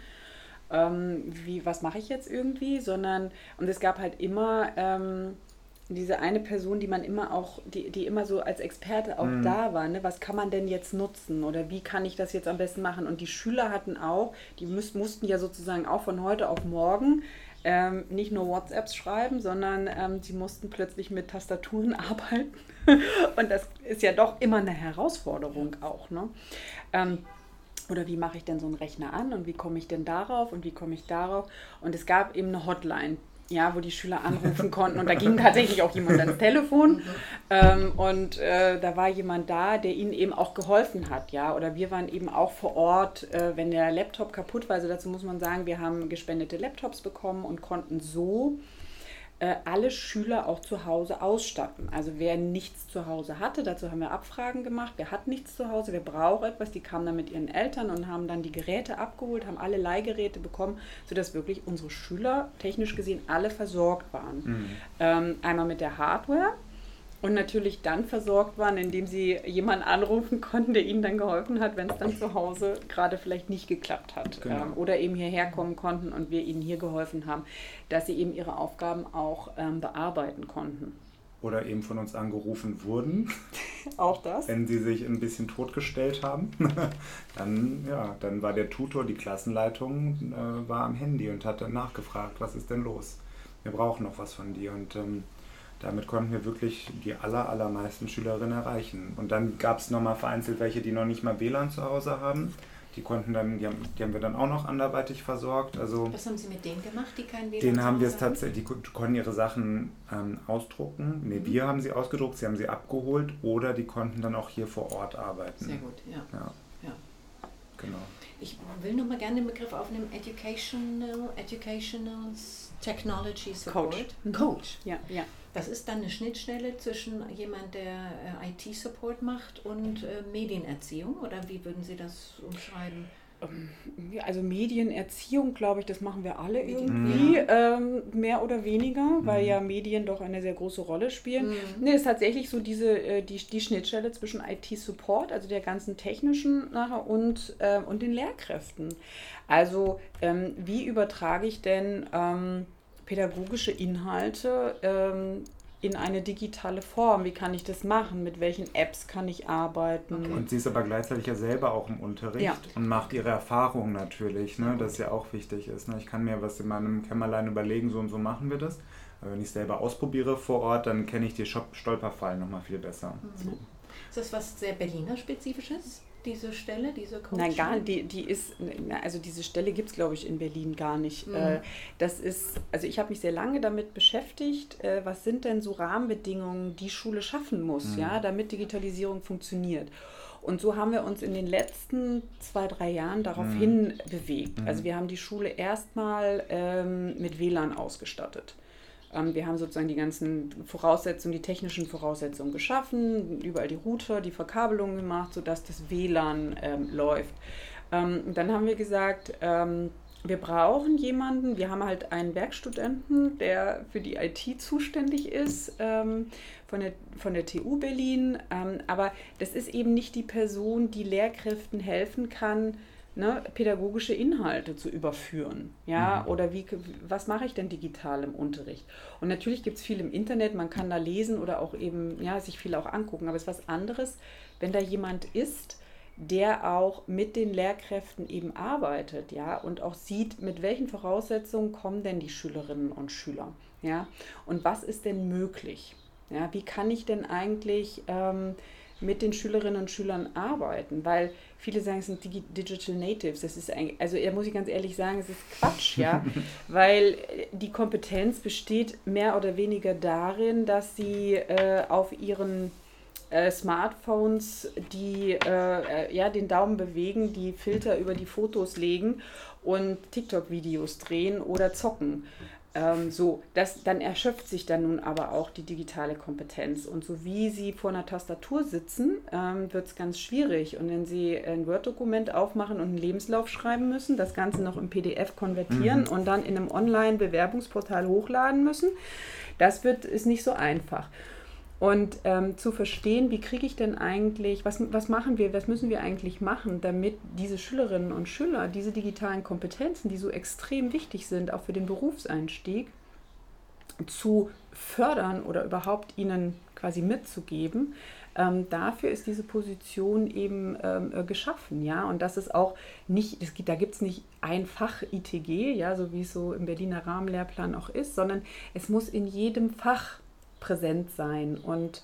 ähm, wie, was mache ich jetzt irgendwie, sondern, und es gab halt immer ähm, diese eine Person, die man immer auch, die, die immer so als Experte auch mhm. da war, ne? was kann man denn jetzt nutzen oder wie kann ich das jetzt am besten machen? Und die Schüler hatten auch, die müß, mussten ja sozusagen auch von heute auf morgen ähm, nicht nur WhatsApps schreiben, sondern ähm, sie mussten plötzlich mit Tastaturen arbeiten. Und das ist ja doch immer eine Herausforderung auch. Ne? Ähm, oder wie mache ich denn so einen Rechner an und wie komme ich denn darauf und wie komme ich darauf? Und es gab eben eine Hotline, ja, wo die Schüler anrufen konnten. Und da ging tatsächlich auch jemand ans Telefon. Ähm, und äh, da war jemand da, der ihnen eben auch geholfen hat, ja. Oder wir waren eben auch vor Ort, äh, wenn der Laptop kaputt war. Also dazu muss man sagen, wir haben gespendete Laptops bekommen und konnten so äh, alle Schüler auch zu Hause ausstatten. Also wer nichts zu Hause hatte, dazu haben wir Abfragen gemacht, wer hat nichts zu Hause, wer braucht etwas, die kamen dann mit ihren Eltern und haben dann die Geräte abgeholt, haben alle Leihgeräte bekommen, sodass wirklich unsere Schüler technisch gesehen alle versorgt waren. Mhm. Ähm, einmal mit der Hardware, und natürlich dann versorgt waren, indem sie jemanden anrufen konnten, der ihnen dann geholfen hat, wenn es dann zu Hause gerade vielleicht nicht geklappt hat. Genau. Ähm, oder eben hierher kommen konnten und wir ihnen hier geholfen haben, dass sie eben ihre Aufgaben auch ähm, bearbeiten konnten. Oder eben von uns angerufen wurden. auch das. Wenn sie sich ein bisschen totgestellt haben, dann, ja, dann war der Tutor, die Klassenleitung, äh, war am Handy und hat dann nachgefragt, was ist denn los? Wir brauchen noch was von dir. Und ähm, damit konnten wir wirklich die aller, allermeisten Schülerinnen erreichen. Und dann gab es nochmal vereinzelt welche, die noch nicht mal WLAN zu Hause haben. Die konnten dann, die haben, die haben wir dann auch noch anderweitig versorgt. Also Was haben Sie mit denen gemacht, die kein WLAN Denen haben wir es tatsächlich, die konnten ihre Sachen ähm, ausdrucken. Ne, mhm. wir haben sie ausgedruckt, sie haben sie abgeholt oder die konnten dann auch hier vor Ort arbeiten. Sehr gut, ja. ja. ja. Genau. Ich will nochmal gerne den Begriff aufnehmen, Educational, Educational Technology Support. Coach. Coach. Ja, ja. Das ist dann eine Schnittstelle zwischen jemand, der äh, IT-Support macht und äh, Medienerziehung oder wie würden Sie das umschreiben? Ähm, also Medienerziehung, glaube ich, das machen wir alle irgendwie, ähm, mehr oder weniger, mhm. weil ja Medien doch eine sehr große Rolle spielen. Mhm. Nee, ist tatsächlich so diese, äh, die, die Schnittstelle zwischen IT-Support, also der ganzen technischen nachher und, äh, und den Lehrkräften. Also ähm, wie übertrage ich denn ähm, pädagogische Inhalte ähm, in eine digitale Form. Wie kann ich das machen? Mit welchen Apps kann ich arbeiten? Okay. Und sie ist aber gleichzeitig ja selber auch im Unterricht ja. und macht ihre Erfahrungen natürlich, ne? das ja auch wichtig ist. Ne? Ich kann mir was in meinem Kämmerlein überlegen, so und so machen wir das. Aber wenn ich es selber ausprobiere vor Ort, dann kenne ich die Stolperfallen nochmal viel besser. Mhm. So. Ist das was sehr Berliner spezifisches? Diese Stelle, diese Coaching? Nein, gar die, die ist, also diese Stelle gibt es, glaube ich, in Berlin gar nicht. Mhm. Äh, das ist, also ich habe mich sehr lange damit beschäftigt, äh, was sind denn so Rahmenbedingungen, die Schule schaffen muss, mhm. ja, damit Digitalisierung funktioniert. Und so haben wir uns in den letzten zwei, drei Jahren darauf mhm. hin bewegt. Also mhm. wir haben die Schule erstmal ähm, mit WLAN ausgestattet. Ähm, wir haben sozusagen die ganzen Voraussetzungen, die technischen Voraussetzungen geschaffen, überall die Router, die Verkabelung gemacht, sodass das WLAN ähm, läuft. Ähm, dann haben wir gesagt, ähm, wir brauchen jemanden, wir haben halt einen Werkstudenten, der für die IT zuständig ist, ähm, von, der, von der TU Berlin. Ähm, aber das ist eben nicht die Person, die Lehrkräften helfen kann, ne, pädagogische Inhalte zu überführen. Ja, mhm. oder wie, was mache ich denn digital im Unterricht? Und natürlich gibt es viel im Internet, man kann da lesen oder auch eben, ja, sich viel auch angucken, aber es ist was anderes, wenn da jemand ist, der auch mit den Lehrkräften eben arbeitet, ja, und auch sieht, mit welchen Voraussetzungen kommen denn die Schülerinnen und Schüler, ja, und was ist denn möglich, ja, wie kann ich denn eigentlich ähm, mit den Schülerinnen und Schülern arbeiten, weil viele sagen, es sind Digital Natives. Das ist eigentlich, also da muss ich ganz ehrlich sagen, es ist Quatsch, ja, weil die Kompetenz besteht mehr oder weniger darin, dass sie äh, auf ihren äh, Smartphones die äh, ja, den Daumen bewegen, die Filter über die Fotos legen und TikTok-Videos drehen oder zocken. Ähm, so, das, dann erschöpft sich dann nun aber auch die digitale Kompetenz. Und so wie Sie vor einer Tastatur sitzen, ähm, wird es ganz schwierig. Und wenn Sie ein Word-Dokument aufmachen und einen Lebenslauf schreiben müssen, das Ganze noch im PDF konvertieren mhm. und dann in einem Online-Bewerbungsportal hochladen müssen, das wird, ist nicht so einfach. Und ähm, zu verstehen, wie kriege ich denn eigentlich, was, was machen wir, was müssen wir eigentlich machen, damit diese Schülerinnen und Schüler diese digitalen Kompetenzen, die so extrem wichtig sind, auch für den Berufseinstieg, zu fördern oder überhaupt ihnen quasi mitzugeben. Ähm, dafür ist diese Position eben ähm, äh, geschaffen, ja. Und das ist auch nicht, es gibt, da gibt es nicht ein Fach ITG, ja, so wie es so im Berliner Rahmenlehrplan auch ist, sondern es muss in jedem Fach präsent sein. Und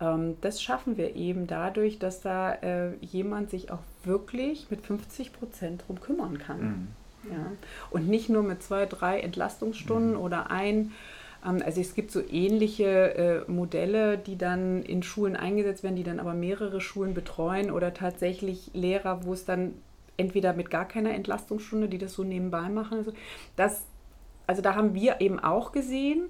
ähm, das schaffen wir eben dadurch, dass da äh, jemand sich auch wirklich mit 50 Prozent drum kümmern kann. Mhm. Ja. Und nicht nur mit zwei, drei Entlastungsstunden mhm. oder ein. Ähm, also es gibt so ähnliche äh, Modelle, die dann in Schulen eingesetzt werden, die dann aber mehrere Schulen betreuen oder tatsächlich Lehrer, wo es dann entweder mit gar keiner Entlastungsstunde, die das so nebenbei machen. Also, das, also da haben wir eben auch gesehen,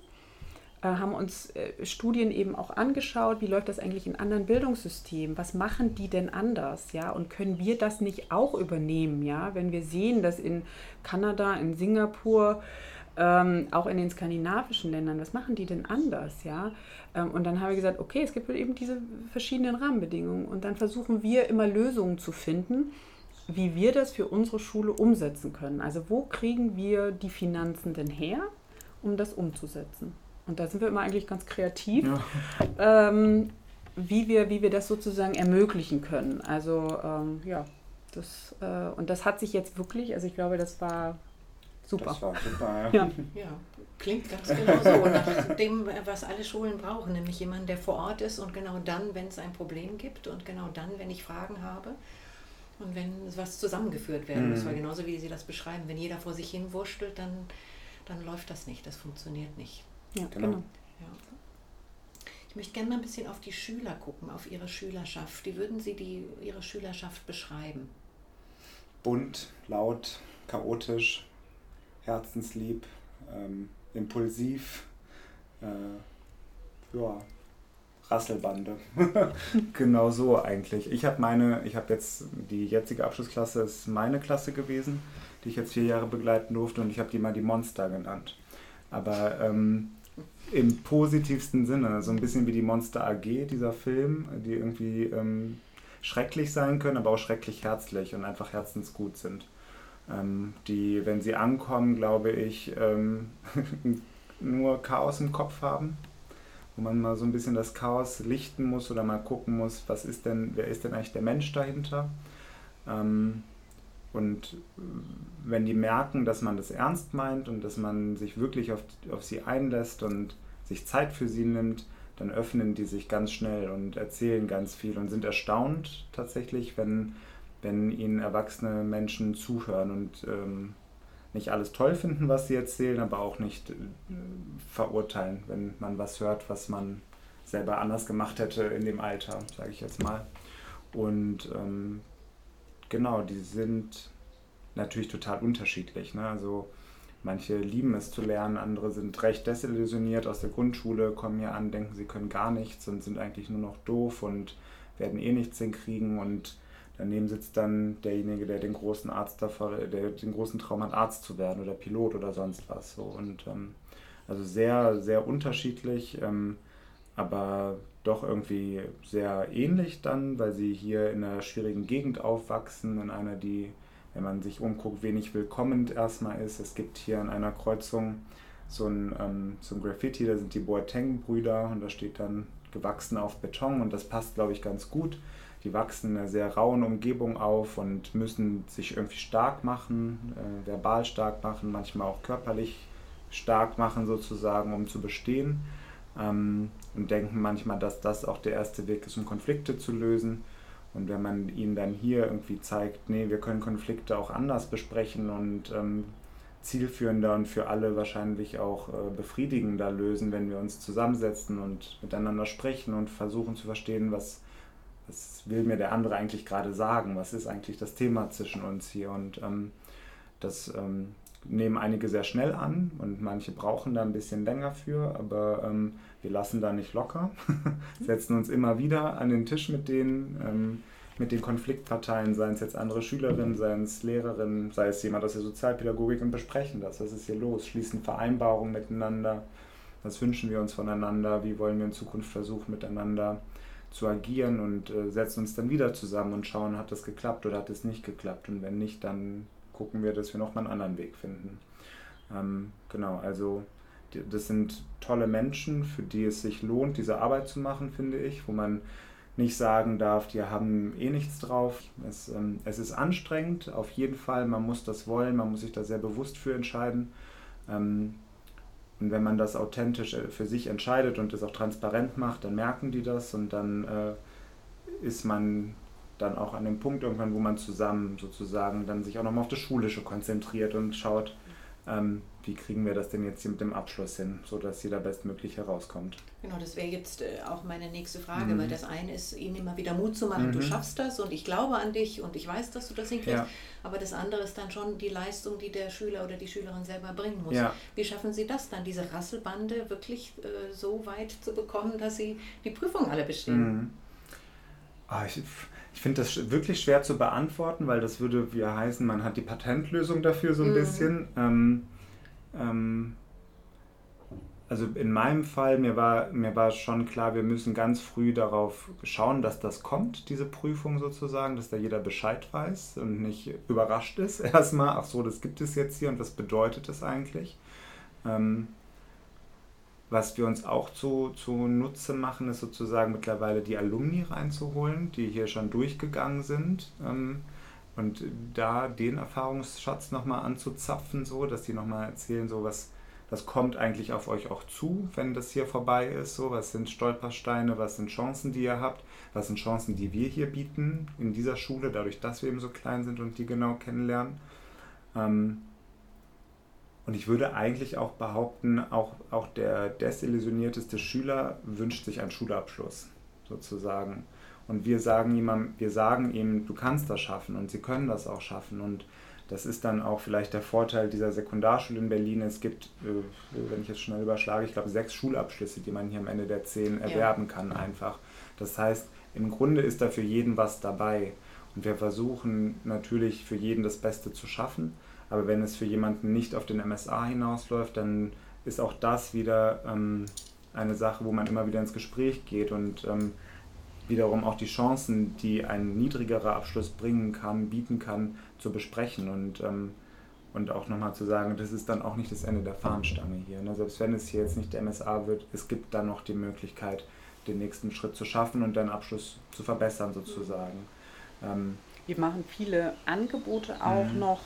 haben uns äh, Studien eben auch angeschaut, wie läuft das eigentlich in anderen Bildungssystemen, was machen die denn anders, ja, und können wir das nicht auch übernehmen, ja, wenn wir sehen, dass in Kanada, in Singapur ähm, auch in den skandinavischen Ländern, was machen die denn anders, ja? Ähm, und dann habe ich gesagt, okay, es gibt eben diese verschiedenen Rahmenbedingungen und dann versuchen wir immer Lösungen zu finden, wie wir das für unsere Schule umsetzen können. Also wo kriegen wir die Finanzen denn her, um das umzusetzen? Und da sind wir immer eigentlich ganz kreativ, ja. ähm, wie, wir, wie wir das sozusagen ermöglichen können. Also ähm, ja, das, äh, und das hat sich jetzt wirklich, also ich glaube, das war super. Das war super, ja. ja. ja. Klingt ganz genau so, nach dem, was alle Schulen brauchen, nämlich jemand, der vor Ort ist und genau dann, wenn es ein Problem gibt und genau dann, wenn ich Fragen habe und wenn was zusammengeführt werden muss, mhm. weil genauso wie Sie das beschreiben, wenn jeder vor sich hin wurschtelt, dann, dann läuft das nicht, das funktioniert nicht. Ja, genau. genau. Ja. Ich möchte gerne mal ein bisschen auf die Schüler gucken, auf Ihre Schülerschaft. Wie würden Sie die, Ihre Schülerschaft beschreiben? Bunt, laut, chaotisch, herzenslieb, ähm, impulsiv, äh, ja, Rasselbande. genau so eigentlich. Ich habe meine, ich habe jetzt, die jetzige Abschlussklasse ist meine Klasse gewesen, die ich jetzt vier Jahre begleiten durfte und ich habe die mal die Monster genannt. Aber ähm, im positivsten Sinne, so ein bisschen wie die Monster AG, dieser Film, die irgendwie ähm, schrecklich sein können, aber auch schrecklich herzlich und einfach herzensgut sind ähm, die, wenn sie ankommen, glaube ich, ähm, nur Chaos im Kopf haben, wo man mal so ein bisschen das Chaos lichten muss oder mal gucken muss, was ist denn, wer ist denn eigentlich der Mensch dahinter? Ähm, und wenn die merken, dass man das ernst meint und dass man sich wirklich auf, auf sie einlässt und sich Zeit für sie nimmt, dann öffnen die sich ganz schnell und erzählen ganz viel und sind erstaunt tatsächlich, wenn wenn ihnen erwachsene Menschen zuhören und ähm, nicht alles toll finden, was sie erzählen, aber auch nicht äh, verurteilen, wenn man was hört, was man selber anders gemacht hätte in dem Alter, sage ich jetzt mal. Und ähm, genau, die sind natürlich total unterschiedlich. Ne? Also manche lieben es zu lernen, andere sind recht desillusioniert aus der Grundschule, kommen hier an, denken, sie können gar nichts und sind eigentlich nur noch doof und werden eh nichts hinkriegen und Daneben sitzt dann derjenige, der den großen Arzt davor, der den großen Traum hat, Arzt zu werden oder Pilot oder sonst was. So. Und ähm, also sehr, sehr unterschiedlich, ähm, aber doch irgendwie sehr ähnlich dann, weil sie hier in einer schwierigen Gegend aufwachsen, in einer, die, wenn man sich umguckt, wenig willkommen erstmal ist. Es gibt hier an einer Kreuzung so ein, ähm, so ein Graffiti, da sind die Boateng-Brüder und da steht dann gewachsen auf Beton und das passt, glaube ich, ganz gut die wachsen in einer sehr rauen Umgebung auf und müssen sich irgendwie stark machen, äh, verbal stark machen, manchmal auch körperlich stark machen sozusagen, um zu bestehen. Ähm, und denken manchmal, dass das auch der erste Weg ist, um Konflikte zu lösen. Und wenn man ihnen dann hier irgendwie zeigt, nee, wir können Konflikte auch anders besprechen und ähm, zielführender und für alle wahrscheinlich auch äh, befriedigender lösen, wenn wir uns zusammensetzen und miteinander sprechen und versuchen zu verstehen, was was will mir der andere eigentlich gerade sagen? Was ist eigentlich das Thema zwischen uns hier? Und ähm, das ähm, nehmen einige sehr schnell an und manche brauchen da ein bisschen länger für, aber ähm, wir lassen da nicht locker, setzen uns immer wieder an den Tisch mit denen, ähm, mit den Konfliktparteien, seien es jetzt andere Schülerinnen, seien es Lehrerinnen, sei es jemand aus der Sozialpädagogik und besprechen das. Was ist hier los? Schließen Vereinbarungen miteinander. Was wünschen wir uns voneinander? Wie wollen wir in Zukunft versuchen, miteinander zu agieren und äh, setzen uns dann wieder zusammen und schauen, hat das geklappt oder hat es nicht geklappt. Und wenn nicht, dann gucken wir, dass wir nochmal einen anderen Weg finden. Ähm, genau, also das sind tolle Menschen, für die es sich lohnt, diese Arbeit zu machen, finde ich, wo man nicht sagen darf, die haben eh nichts drauf. Es, ähm, es ist anstrengend, auf jeden Fall, man muss das wollen, man muss sich da sehr bewusst für entscheiden. Ähm, und wenn man das authentisch äh, für sich entscheidet und es auch transparent macht, dann merken die das und dann äh, ist man dann auch an dem Punkt irgendwann, wo man zusammen sozusagen dann sich auch nochmal auf das Schulische konzentriert und schaut, ähm, wie kriegen wir das denn jetzt mit dem Abschluss hin, sodass jeder bestmöglich herauskommt. Genau, das wäre jetzt auch meine nächste Frage, mhm. weil das eine ist, ihnen immer wieder Mut zu machen, mhm. du schaffst das und ich glaube an dich und ich weiß, dass du das hinkriegst. Ja. Aber das andere ist dann schon die Leistung, die der Schüler oder die Schülerin selber bringen muss. Ja. Wie schaffen sie das dann, diese Rasselbande wirklich äh, so weit zu bekommen, dass sie die Prüfung alle bestehen? Mhm. Ah, ich, ich finde das wirklich schwer zu beantworten, weil das würde ja heißen, man hat die Patentlösung dafür so ein mhm. bisschen. Ähm, ähm, also in meinem Fall, mir war, mir war schon klar, wir müssen ganz früh darauf schauen, dass das kommt, diese Prüfung sozusagen, dass da jeder Bescheid weiß und nicht überrascht ist erstmal, ach so, das gibt es jetzt hier und was bedeutet das eigentlich. Ähm, was wir uns auch zu, zu Nutze machen, ist sozusagen mittlerweile die Alumni reinzuholen, die hier schon durchgegangen sind. Ähm, und da den Erfahrungsschatz nochmal anzuzapfen, so, dass die nochmal erzählen, so was, was kommt eigentlich auf euch auch zu, wenn das hier vorbei ist? So, was sind Stolpersteine, was sind Chancen, die ihr habt? Was sind Chancen, die wir hier bieten in dieser Schule, dadurch, dass wir eben so klein sind und die genau kennenlernen? Ähm, und ich würde eigentlich auch behaupten, auch, auch der desillusionierteste Schüler wünscht sich einen Schulabschluss, sozusagen. Und wir sagen ihm, wir sagen ihm, du kannst das schaffen und sie können das auch schaffen. Und das ist dann auch vielleicht der Vorteil dieser Sekundarschule in Berlin. Es gibt, äh, wenn ich jetzt schnell überschlage, ich glaube sechs Schulabschlüsse, die man hier am Ende der zehn erwerben kann einfach. Das heißt, im Grunde ist da für jeden was dabei. Und wir versuchen natürlich für jeden das Beste zu schaffen. Aber wenn es für jemanden nicht auf den MSA hinausläuft, dann ist auch das wieder ähm, eine Sache, wo man immer wieder ins Gespräch geht und ähm, wiederum auch die Chancen, die ein niedrigerer Abschluss bringen kann, bieten kann, zu besprechen und, ähm, und auch nochmal zu sagen, das ist dann auch nicht das Ende der Fahnenstange hier. Ne? Selbst wenn es hier jetzt nicht der MSA wird, es gibt dann noch die Möglichkeit, den nächsten Schritt zu schaffen und deinen Abschluss zu verbessern sozusagen. Ähm, wir machen viele Angebote auch mhm. noch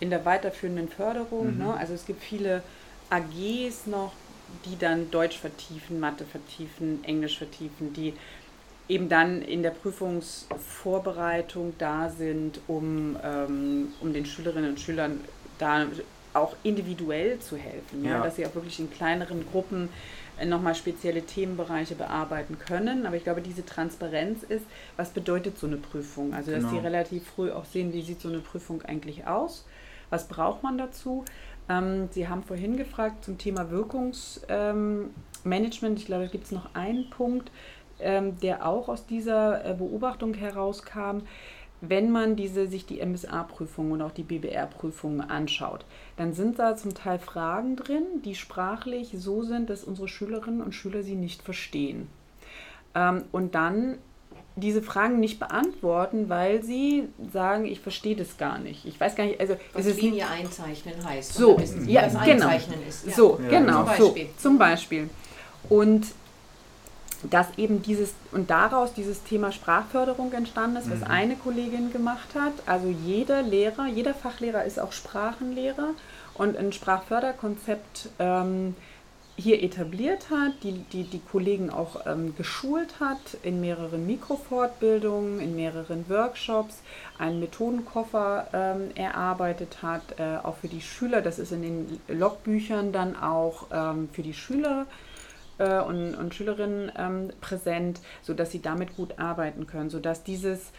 in der weiterführenden Förderung. Mhm. Ne? Also es gibt viele AGs noch, die dann Deutsch vertiefen, Mathe vertiefen, Englisch vertiefen, die eben dann in der Prüfungsvorbereitung da sind, um, ähm, um den Schülerinnen und Schülern da auch individuell zu helfen, ja. ja dass sie auch wirklich in kleineren Gruppen äh, nochmal spezielle Themenbereiche bearbeiten können. Aber ich glaube, diese Transparenz ist, was bedeutet so eine Prüfung? Also, dass genau. sie relativ früh auch sehen, wie sieht so eine Prüfung eigentlich aus? Was braucht man dazu? Ähm, sie haben vorhin gefragt zum Thema Wirkungsmanagement. Ähm, ich glaube, da gibt es noch einen Punkt ähm, der auch aus dieser äh, Beobachtung herauskam, wenn man diese, sich die MSA-Prüfung und auch die BBR-Prüfungen anschaut, dann sind da zum Teil Fragen drin, die sprachlich so sind, dass unsere Schülerinnen und Schüler sie nicht verstehen. Ähm, und dann diese Fragen nicht beantworten, weil sie sagen, ich verstehe das gar nicht. Ich weiß gar nicht, also was es ist Linie einzeichnen heißt. So, ja, genau. So, ja. genau, zum Beispiel. So, zum Beispiel. Und dass eben dieses und daraus dieses Thema Sprachförderung entstanden ist, was mhm. eine Kollegin gemacht hat. Also jeder Lehrer, jeder Fachlehrer ist auch Sprachenlehrer und ein Sprachförderkonzept ähm, hier etabliert hat, die, die die Kollegen auch ähm, geschult hat in mehreren Mikrofortbildungen, in mehreren Workshops, einen Methodenkoffer ähm, erarbeitet hat, äh, auch für die Schüler. Das ist in den Logbüchern dann auch ähm, für die Schüler äh, und, und Schülerinnen ähm, präsent, sodass sie damit gut arbeiten können, sodass dieses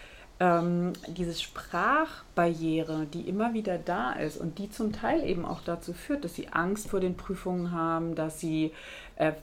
ähm, diese Sprachbarriere, die immer wieder da ist und die zum Teil eben auch dazu führt, dass sie Angst vor den Prüfungen haben, dass sie äh,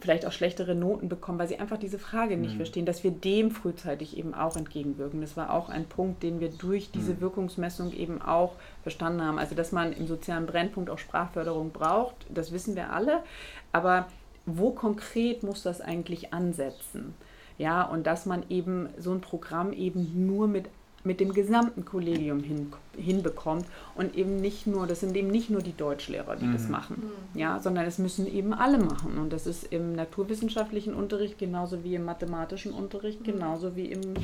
vielleicht auch schlechtere Noten bekommen, weil sie einfach diese Frage nicht mhm. verstehen, dass wir dem frühzeitig eben auch entgegenwirken. Das war auch ein Punkt, den wir durch diese mhm. Wirkungsmessung eben auch verstanden haben. Also, dass man im sozialen Brennpunkt auch Sprachförderung braucht, das wissen wir alle. Aber wo konkret muss das eigentlich ansetzen? Ja, und dass man eben so ein Programm eben nur mit, mit dem gesamten Kollegium hin, hinbekommt und eben nicht nur, das sind eben nicht nur die Deutschlehrer, die mhm. das machen, mhm. ja, sondern es müssen eben alle machen. Und das ist im naturwissenschaftlichen Unterricht genauso wie im mathematischen Unterricht, mhm. genauso wie im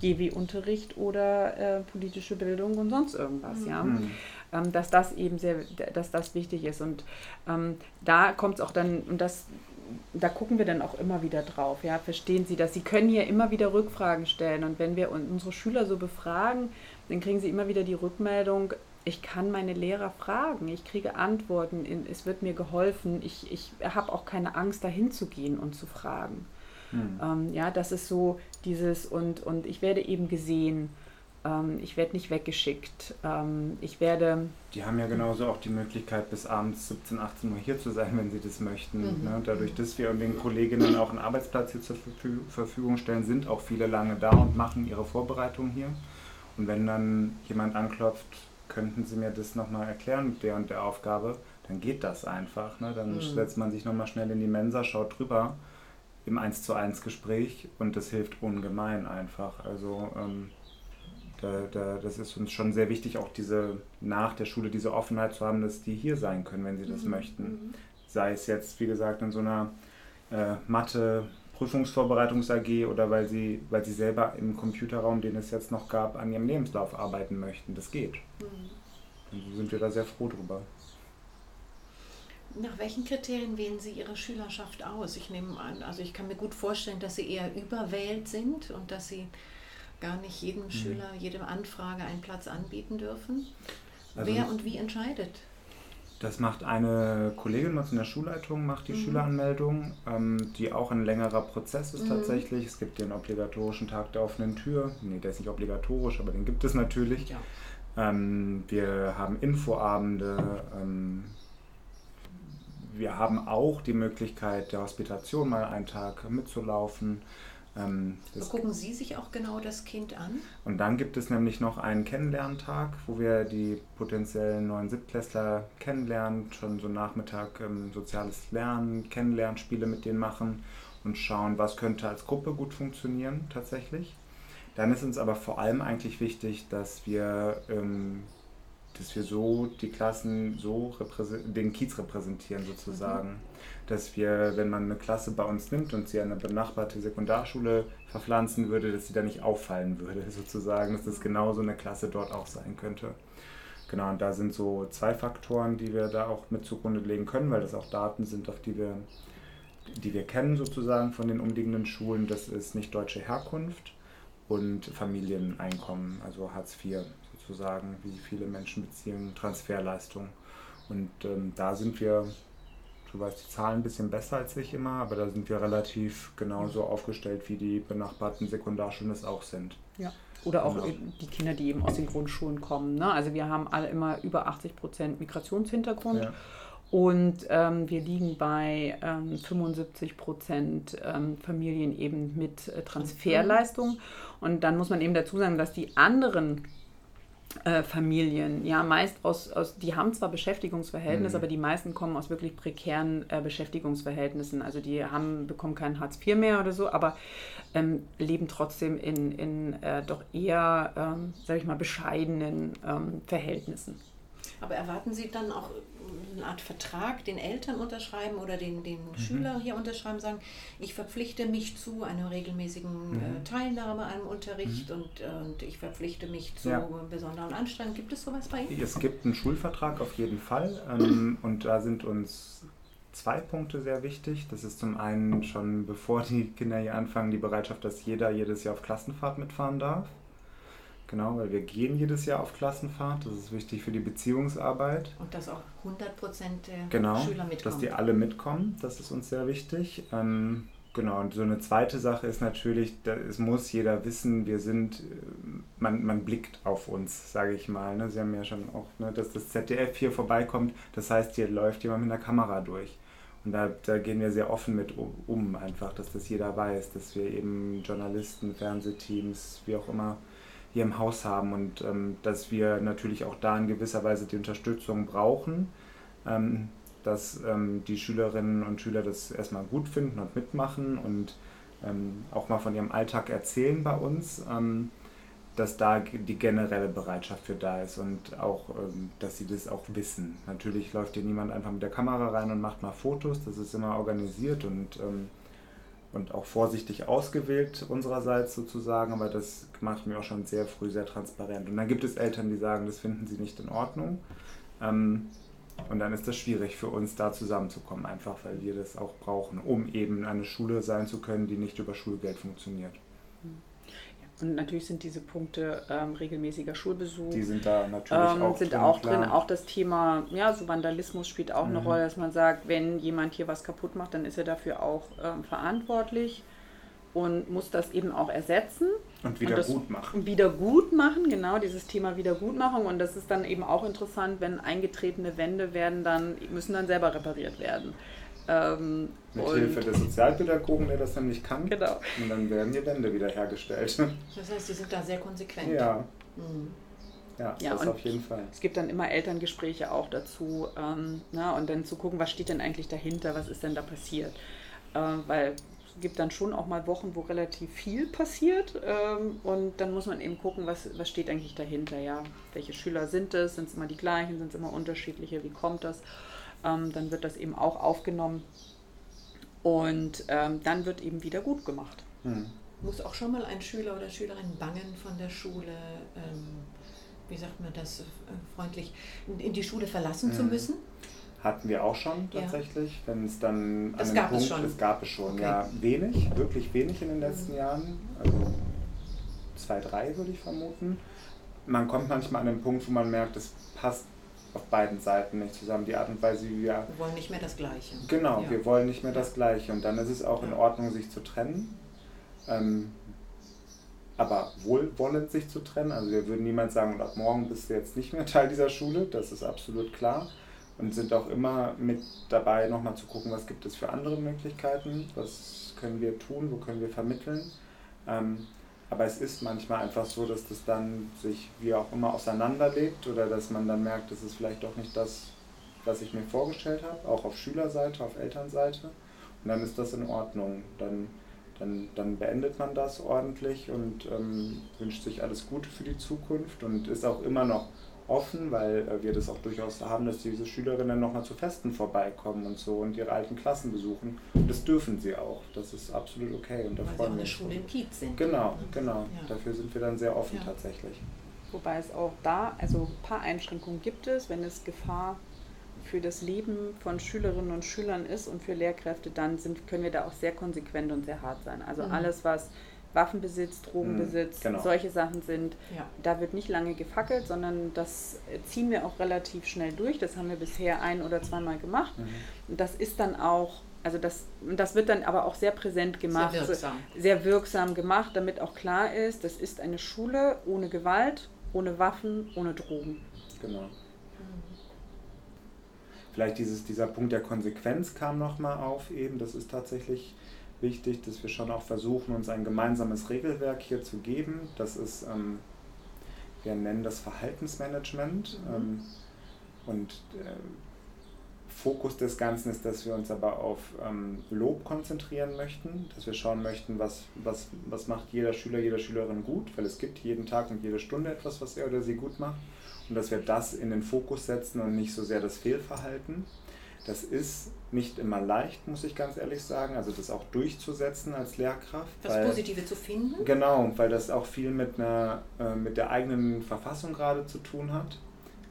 GW-Unterricht oder äh, politische Bildung und sonst irgendwas, mhm. ja. Mhm. Ähm, dass das eben sehr, dass das wichtig ist. Und ähm, da kommt es auch dann, und das da gucken wir dann auch immer wieder drauf. Ja, verstehen Sie das? Sie können hier immer wieder Rückfragen stellen und wenn wir unsere Schüler so befragen, dann kriegen sie immer wieder die Rückmeldung, ich kann meine Lehrer fragen, ich kriege Antworten, es wird mir geholfen, ich, ich habe auch keine Angst, dahin zu gehen und zu fragen. Hm. Ähm, ja, das ist so dieses und, und ich werde eben gesehen. Ähm, ich werde nicht weggeschickt. Ähm, ich werde. Die haben ja genauso auch die Möglichkeit, bis abends 17, 18 Uhr hier zu sein, wenn sie das möchten. Mhm. Ne? Dadurch, dass wir den Kolleginnen auch einen Arbeitsplatz hier zur Verfügung stellen, sind auch viele lange da und machen ihre Vorbereitung hier. Und wenn dann jemand anklopft, könnten Sie mir das nochmal erklären mit der und der Aufgabe, dann geht das einfach. Ne? Dann mhm. setzt man sich nochmal schnell in die Mensa, schaut drüber im 1 zu 1 Gespräch und das hilft ungemein einfach. Also ähm, da, da, das ist uns schon sehr wichtig, auch diese nach der Schule diese Offenheit zu haben, dass die hier sein können, wenn sie das mhm. möchten. Mhm. Sei es jetzt, wie gesagt, in so einer äh, Mathe Prüfungsvorbereitungs AG oder weil sie, weil sie selber im Computerraum, den es jetzt noch gab, an ihrem Lebenslauf arbeiten möchten. Das geht. Mhm. Und so sind wir da sehr froh drüber. Nach welchen Kriterien wählen Sie Ihre Schülerschaft aus? Ich nehme an, also ich kann mir gut vorstellen, dass Sie eher überwählt sind und dass Sie gar nicht jedem mhm. Schüler, jedem Anfrage einen Platz anbieten dürfen. Also Wer und wie entscheidet? Das macht eine Kollegin bei uns in der Schulleitung, macht die mhm. Schüleranmeldung, ähm, die auch ein längerer Prozess ist mhm. tatsächlich. Es gibt den obligatorischen Tag der offenen Tür. Nee, der ist nicht obligatorisch, aber den gibt es natürlich. Ja. Ähm, wir haben Infoabende. Ähm, wir haben auch die Möglichkeit der Hospitation mal einen Tag mitzulaufen. Ähm, Gucken Sie sich auch genau das Kind an? Und dann gibt es nämlich noch einen Kennenlerntag, wo wir die potenziellen neuen Siebtklässler kennenlernen, schon so Nachmittag ähm, soziales Lernen, Kennenlernspiele mit denen machen und schauen, was könnte als Gruppe gut funktionieren tatsächlich. Dann ist uns aber vor allem eigentlich wichtig, dass wir ähm, dass wir so die Klassen so den Kiez repräsentieren sozusagen. Mhm. Dass wir, wenn man eine Klasse bei uns nimmt und sie an eine benachbarte Sekundarschule verpflanzen würde, dass sie da nicht auffallen würde sozusagen, dass das genauso eine Klasse dort auch sein könnte. Genau, und da sind so zwei Faktoren, die wir da auch mit zugrunde legen können, weil das auch Daten sind, auf die wir, die wir kennen sozusagen von den umliegenden Schulen. Das ist nicht deutsche Herkunft und Familieneinkommen, also Hartz IV sozusagen, wie viele Menschen beziehen Transferleistung. Und ähm, da sind wir, du weißt die Zahlen ein bisschen besser als ich immer, aber da sind wir relativ genauso aufgestellt, wie die benachbarten Sekundarschulen es auch sind. Ja. Oder auch genau. die Kinder, die eben aus den Grundschulen kommen. Ne? Also wir haben alle immer über 80 Prozent Migrationshintergrund. Ja. Und ähm, wir liegen bei ähm, 75 Prozent ähm, Familien eben mit äh, Transferleistung. Und dann muss man eben dazu sagen, dass die anderen äh, Familien, ja, meist aus, aus, die haben zwar Beschäftigungsverhältnisse, mhm. aber die meisten kommen aus wirklich prekären äh, Beschäftigungsverhältnissen. Also die haben, bekommen kein Hartz IV mehr oder so, aber ähm, leben trotzdem in, in äh, doch eher, ähm, sage ich mal, bescheidenen ähm, Verhältnissen. Aber erwarten Sie dann auch eine Art Vertrag den Eltern unterschreiben oder den, den mhm. Schüler hier unterschreiben, sagen, ich verpflichte mich zu einer regelmäßigen mhm. äh, Teilnahme am Unterricht mhm. und, äh, und ich verpflichte mich zu ja. besonderen Anstrengungen. Gibt es sowas bei Ihnen? Es gibt einen Schulvertrag auf jeden Fall ähm, und da sind uns zwei Punkte sehr wichtig. Das ist zum einen schon bevor die Kinder hier anfangen, die Bereitschaft, dass jeder jedes Jahr auf Klassenfahrt mitfahren darf. Genau, weil wir gehen jedes Jahr auf Klassenfahrt. Das ist wichtig für die Beziehungsarbeit. Und dass auch 100 Prozent der genau, Schüler mitkommen. Dass die alle mitkommen, das ist uns sehr wichtig. Ähm, genau, und so eine zweite Sache ist natürlich, da, es muss jeder wissen, wir sind, äh, man, man blickt auf uns, sage ich mal. Ne? Sie haben ja schon auch, ne, dass das ZDF hier vorbeikommt. Das heißt, hier läuft jemand mit einer Kamera durch. Und da, da gehen wir sehr offen mit um, einfach, dass das jeder weiß, dass wir eben Journalisten, Fernsehteams, wie auch immer, hier im Haus haben und ähm, dass wir natürlich auch da in gewisser Weise die Unterstützung brauchen, ähm, dass ähm, die Schülerinnen und Schüler das erstmal gut finden und mitmachen und ähm, auch mal von ihrem Alltag erzählen bei uns, ähm, dass da die generelle Bereitschaft für da ist und auch, ähm, dass sie das auch wissen. Natürlich läuft hier niemand einfach mit der Kamera rein und macht mal Fotos, das ist immer organisiert und und auch vorsichtig ausgewählt unsererseits sozusagen, aber das macht mir auch schon sehr früh sehr transparent. Und dann gibt es Eltern, die sagen, das finden sie nicht in Ordnung. Ähm, und dann ist das schwierig für uns, da zusammenzukommen, einfach weil wir das auch brauchen, um eben eine Schule sein zu können, die nicht über Schulgeld funktioniert. Und natürlich sind diese Punkte ähm, regelmäßiger Schulbesuch. Die sind da natürlich ähm, auch sind drin. Auch, drin. auch das Thema, ja, so Vandalismus spielt auch mhm. eine Rolle, dass man sagt, wenn jemand hier was kaputt macht, dann ist er dafür auch ähm, verantwortlich und muss das eben auch ersetzen. Und wieder und gut machen. Wieder gut machen, genau, dieses Thema Wiedergutmachung. Und das ist dann eben auch interessant, wenn eingetretene Wände werden dann, müssen dann selber repariert werden. Ähm, Mit Hilfe des Sozialpädagogen, der das dann nicht kann. Genau. Und dann werden die Wände wiederhergestellt. Das heißt, die sind da sehr konsequent. Ja. Mhm. ja, ja das auf jeden Fall. Es gibt dann immer Elterngespräche auch dazu ähm, na, ne, und dann zu gucken, was steht denn eigentlich dahinter, was ist denn da passiert. Äh, weil es gibt dann schon auch mal Wochen, wo relativ viel passiert ähm, und dann muss man eben gucken, was, was steht eigentlich dahinter. Ja? Welche Schüler sind es? Sind es immer die gleichen? Sind es immer unterschiedliche? Wie kommt das? Ähm, dann wird das eben auch aufgenommen und ähm, dann wird eben wieder gut gemacht. Hm. Muss auch schon mal ein Schüler oder Schülerin bangen von der Schule, ähm, wie sagt man das äh, freundlich, in die Schule verlassen hm. zu müssen? Hatten wir auch schon tatsächlich, ja. wenn es dann das an gab Punkt, es schon. das gab es schon, okay. ja, wenig, wirklich wenig in den letzten mhm. Jahren, also zwei, drei würde ich vermuten. Man kommt manchmal an den Punkt, wo man merkt, es passt auf beiden Seiten nicht zusammen. Die Art und Weise, wie wir. Wir wollen nicht mehr das Gleiche. Genau, ja. wir wollen nicht mehr das Gleiche. Und dann ist es auch in Ordnung, sich zu trennen. Ähm, aber wohlwollend sich zu trennen. Also wir würden niemand sagen, und ab morgen bist du jetzt nicht mehr Teil dieser Schule, das ist absolut klar. Und sind auch immer mit dabei, nochmal zu gucken, was gibt es für andere Möglichkeiten, was können wir tun, wo können wir vermitteln. Ähm, aber es ist manchmal einfach so, dass das dann sich wie auch immer auseinanderlebt oder dass man dann merkt, das ist vielleicht doch nicht das, was ich mir vorgestellt habe, auch auf Schülerseite, auf Elternseite. Und dann ist das in Ordnung. Dann, dann, dann beendet man das ordentlich und ähm, wünscht sich alles Gute für die Zukunft und ist auch immer noch offen, weil äh, wir das auch durchaus haben, dass diese Schülerinnen nochmal zu Festen vorbeikommen und so und ihre alten Klassen besuchen. Und das dürfen sie auch. Das ist absolut okay. Und da weil freuen sie auch eine Schule in Kiez sind. Genau, genau. Ja. Dafür sind wir dann sehr offen ja. tatsächlich. Wobei es auch da, also ein paar Einschränkungen gibt es, wenn es Gefahr für das Leben von Schülerinnen und Schülern ist und für Lehrkräfte, dann sind, können wir da auch sehr konsequent und sehr hart sein. Also mhm. alles, was Waffenbesitz, Drogenbesitz, mhm, genau. solche Sachen sind. Ja. Da wird nicht lange gefackelt, sondern das ziehen wir auch relativ schnell durch. Das haben wir bisher ein oder zweimal gemacht. Mhm. das ist dann auch, also das, das wird dann aber auch sehr präsent gemacht, sehr wirksam. sehr wirksam gemacht, damit auch klar ist, das ist eine Schule ohne Gewalt, ohne Waffen, ohne Drogen. Genau. Mhm. Vielleicht dieses, dieser Punkt der Konsequenz kam nochmal auf eben. Das ist tatsächlich wichtig, dass wir schon auch versuchen, uns ein gemeinsames Regelwerk hier zu geben. Das ist, ähm, wir nennen das Verhaltensmanagement. Mhm. Ähm, und äh, Fokus des Ganzen ist, dass wir uns aber auf ähm, Lob konzentrieren möchten, dass wir schauen möchten, was, was, was macht jeder Schüler, jede Schülerin gut, weil es gibt jeden Tag und jede Stunde etwas, was er oder sie gut macht. Und dass wir das in den Fokus setzen und nicht so sehr das Fehlverhalten. Das ist nicht immer leicht, muss ich ganz ehrlich sagen, also das auch durchzusetzen als Lehrkraft. Das weil, Positive zu finden? Genau, weil das auch viel mit, einer, äh, mit der eigenen Verfassung gerade zu tun hat.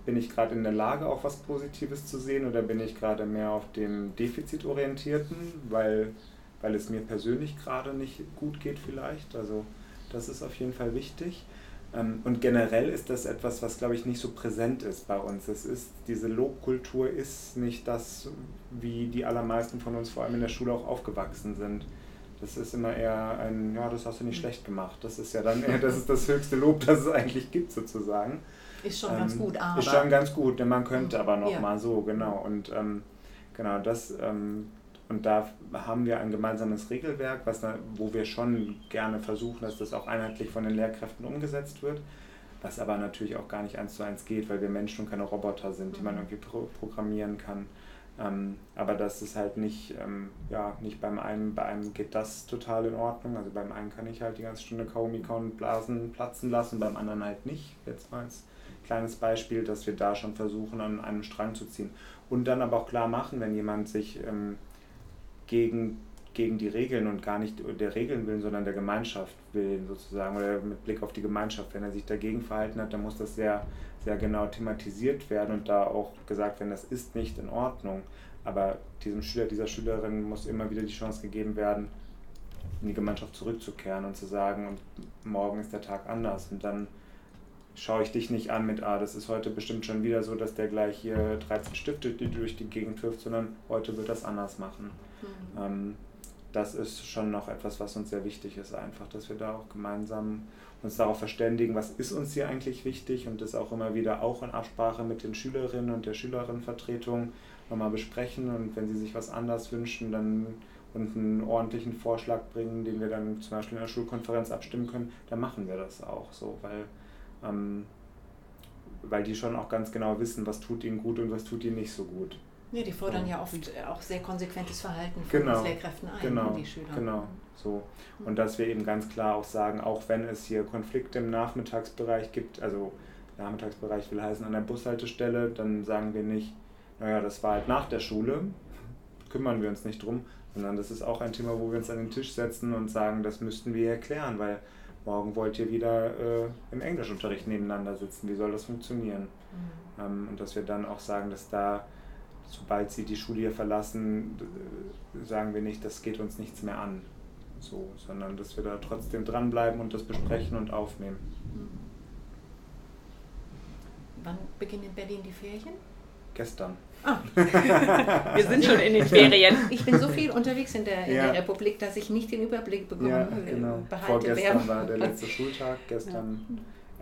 Bin ich gerade in der Lage, auch was Positives zu sehen oder bin ich gerade mehr auf dem Defizitorientierten, weil, weil es mir persönlich gerade nicht gut geht vielleicht? Also das ist auf jeden Fall wichtig. Ähm, und generell ist das etwas, was, glaube ich, nicht so präsent ist bei uns. Es ist, diese Lobkultur ist nicht das, wie die allermeisten von uns vor allem in der Schule auch aufgewachsen sind. Das ist immer eher ein, ja, das hast du nicht schlecht gemacht. Das ist ja dann eher, das ist das höchste Lob, das es eigentlich gibt, sozusagen. Ist schon ähm, ganz gut, aber. Ist schon ganz gut, denn man könnte aber noch ja. mal so, genau. Und ähm, genau, das ähm, und da haben wir ein gemeinsames Regelwerk, was wo wir schon gerne versuchen, dass das auch einheitlich von den Lehrkräften umgesetzt wird, was aber natürlich auch gar nicht eins zu eins geht, weil wir Menschen und keine Roboter sind, die man mhm. irgendwie pro programmieren kann. Ähm, aber das ist halt nicht, ähm, ja, nicht beim einen, bei einem geht das total in Ordnung. Also beim einen kann ich halt die ganze Stunde Kaugummi kauen und Blasen platzen lassen, beim anderen halt nicht. Jetzt mal als kleines Beispiel, dass wir da schon versuchen, an einem Strang zu ziehen. Und dann aber auch klar machen, wenn jemand sich ähm, gegen, gegen die Regeln und gar nicht der Regeln willen, sondern der Gemeinschaft willen sozusagen oder mit Blick auf die Gemeinschaft. Wenn er sich dagegen verhalten hat, dann muss das sehr, sehr genau thematisiert werden und da auch gesagt werden, das ist nicht in Ordnung. Aber diesem Schüler, dieser Schülerin muss immer wieder die Chance gegeben werden, in die Gemeinschaft zurückzukehren und zu sagen, und morgen ist der Tag anders. Und dann schaue ich dich nicht an mit, ah, das ist heute bestimmt schon wieder so, dass der gleich hier 13 Stifte durch die Gegend wirft, sondern heute wird das anders machen. Mhm. Ähm, das ist schon noch etwas, was uns sehr wichtig ist, einfach, dass wir da auch gemeinsam uns darauf verständigen, was ist uns hier eigentlich wichtig und das auch immer wieder auch in Absprache mit den Schülerinnen und der Schülerinnenvertretung nochmal besprechen und wenn sie sich was anders wünschen, dann und einen ordentlichen Vorschlag bringen, den wir dann zum Beispiel in der Schulkonferenz abstimmen können, dann machen wir das auch so, weil ähm, weil die schon auch ganz genau wissen, was tut ihnen gut und was tut ihnen nicht so gut. Ja, die fordern ja oft auch sehr konsequentes Verhalten von Genau. Lehrkräften ein, Genau, die Schüler. genau. So. Und dass wir eben ganz klar auch sagen, auch wenn es hier Konflikte im Nachmittagsbereich gibt, also Nachmittagsbereich will heißen an der Bushaltestelle, dann sagen wir nicht, naja, das war halt nach der Schule, kümmern wir uns nicht drum, sondern das ist auch ein Thema, wo wir uns an den Tisch setzen und sagen, das müssten wir erklären, weil morgen wollt ihr wieder äh, im Englischunterricht nebeneinander sitzen, wie soll das funktionieren? Mhm. Ähm, und dass wir dann auch sagen, dass da, sobald sie die Schule hier verlassen, sagen wir nicht, das geht uns nichts mehr an. So, sondern dass wir da trotzdem dranbleiben und das besprechen und aufnehmen. Wann beginnen in Berlin die Ferien? Gestern. Ah, Wir sind schon in den Ferien. ich bin so viel unterwegs in der, in Ja. der Republik, dass ich nicht den Überblick bekomme, Ja, genau. behalte. Vorgestern war der letzte Schultag, gestern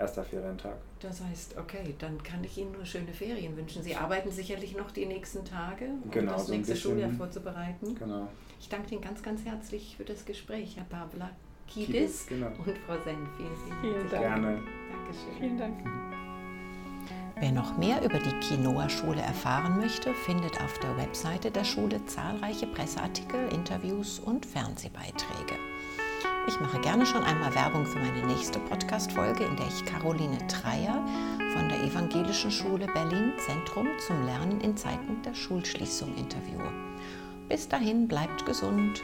erster Ferientag. Das heißt, okay, dann kann ich Ihnen nur schöne Ferien wünschen. Sie arbeiten sicherlich noch die nächsten Tage, um Genau, das so nächste bisschen. Schuljahr vorzubereiten. Genau. Ich danke Ihnen ganz, ganz herzlich für das Gespräch, Herr Pavla Kidis, Kidis genau. und Frau Senn. Vielen, vielen, Vielen Dank. Gerne. Dankeschön. Vielen Dank. Wer noch mehr über die Quinoa-Schule erfahren möchte, findet auf der Webseite der Schule zahlreiche Presseartikel, Interviews und Fernsehbeiträge. Ich mache gerne schon einmal Werbung für meine nächste Podcast-Folge, in der ich Caroline Dreyer von der Evangelischen Schule Berlin Zentrum zum Lernen in Zeiten der Schulschließung interviewe. Bis dahin bleibt gesund.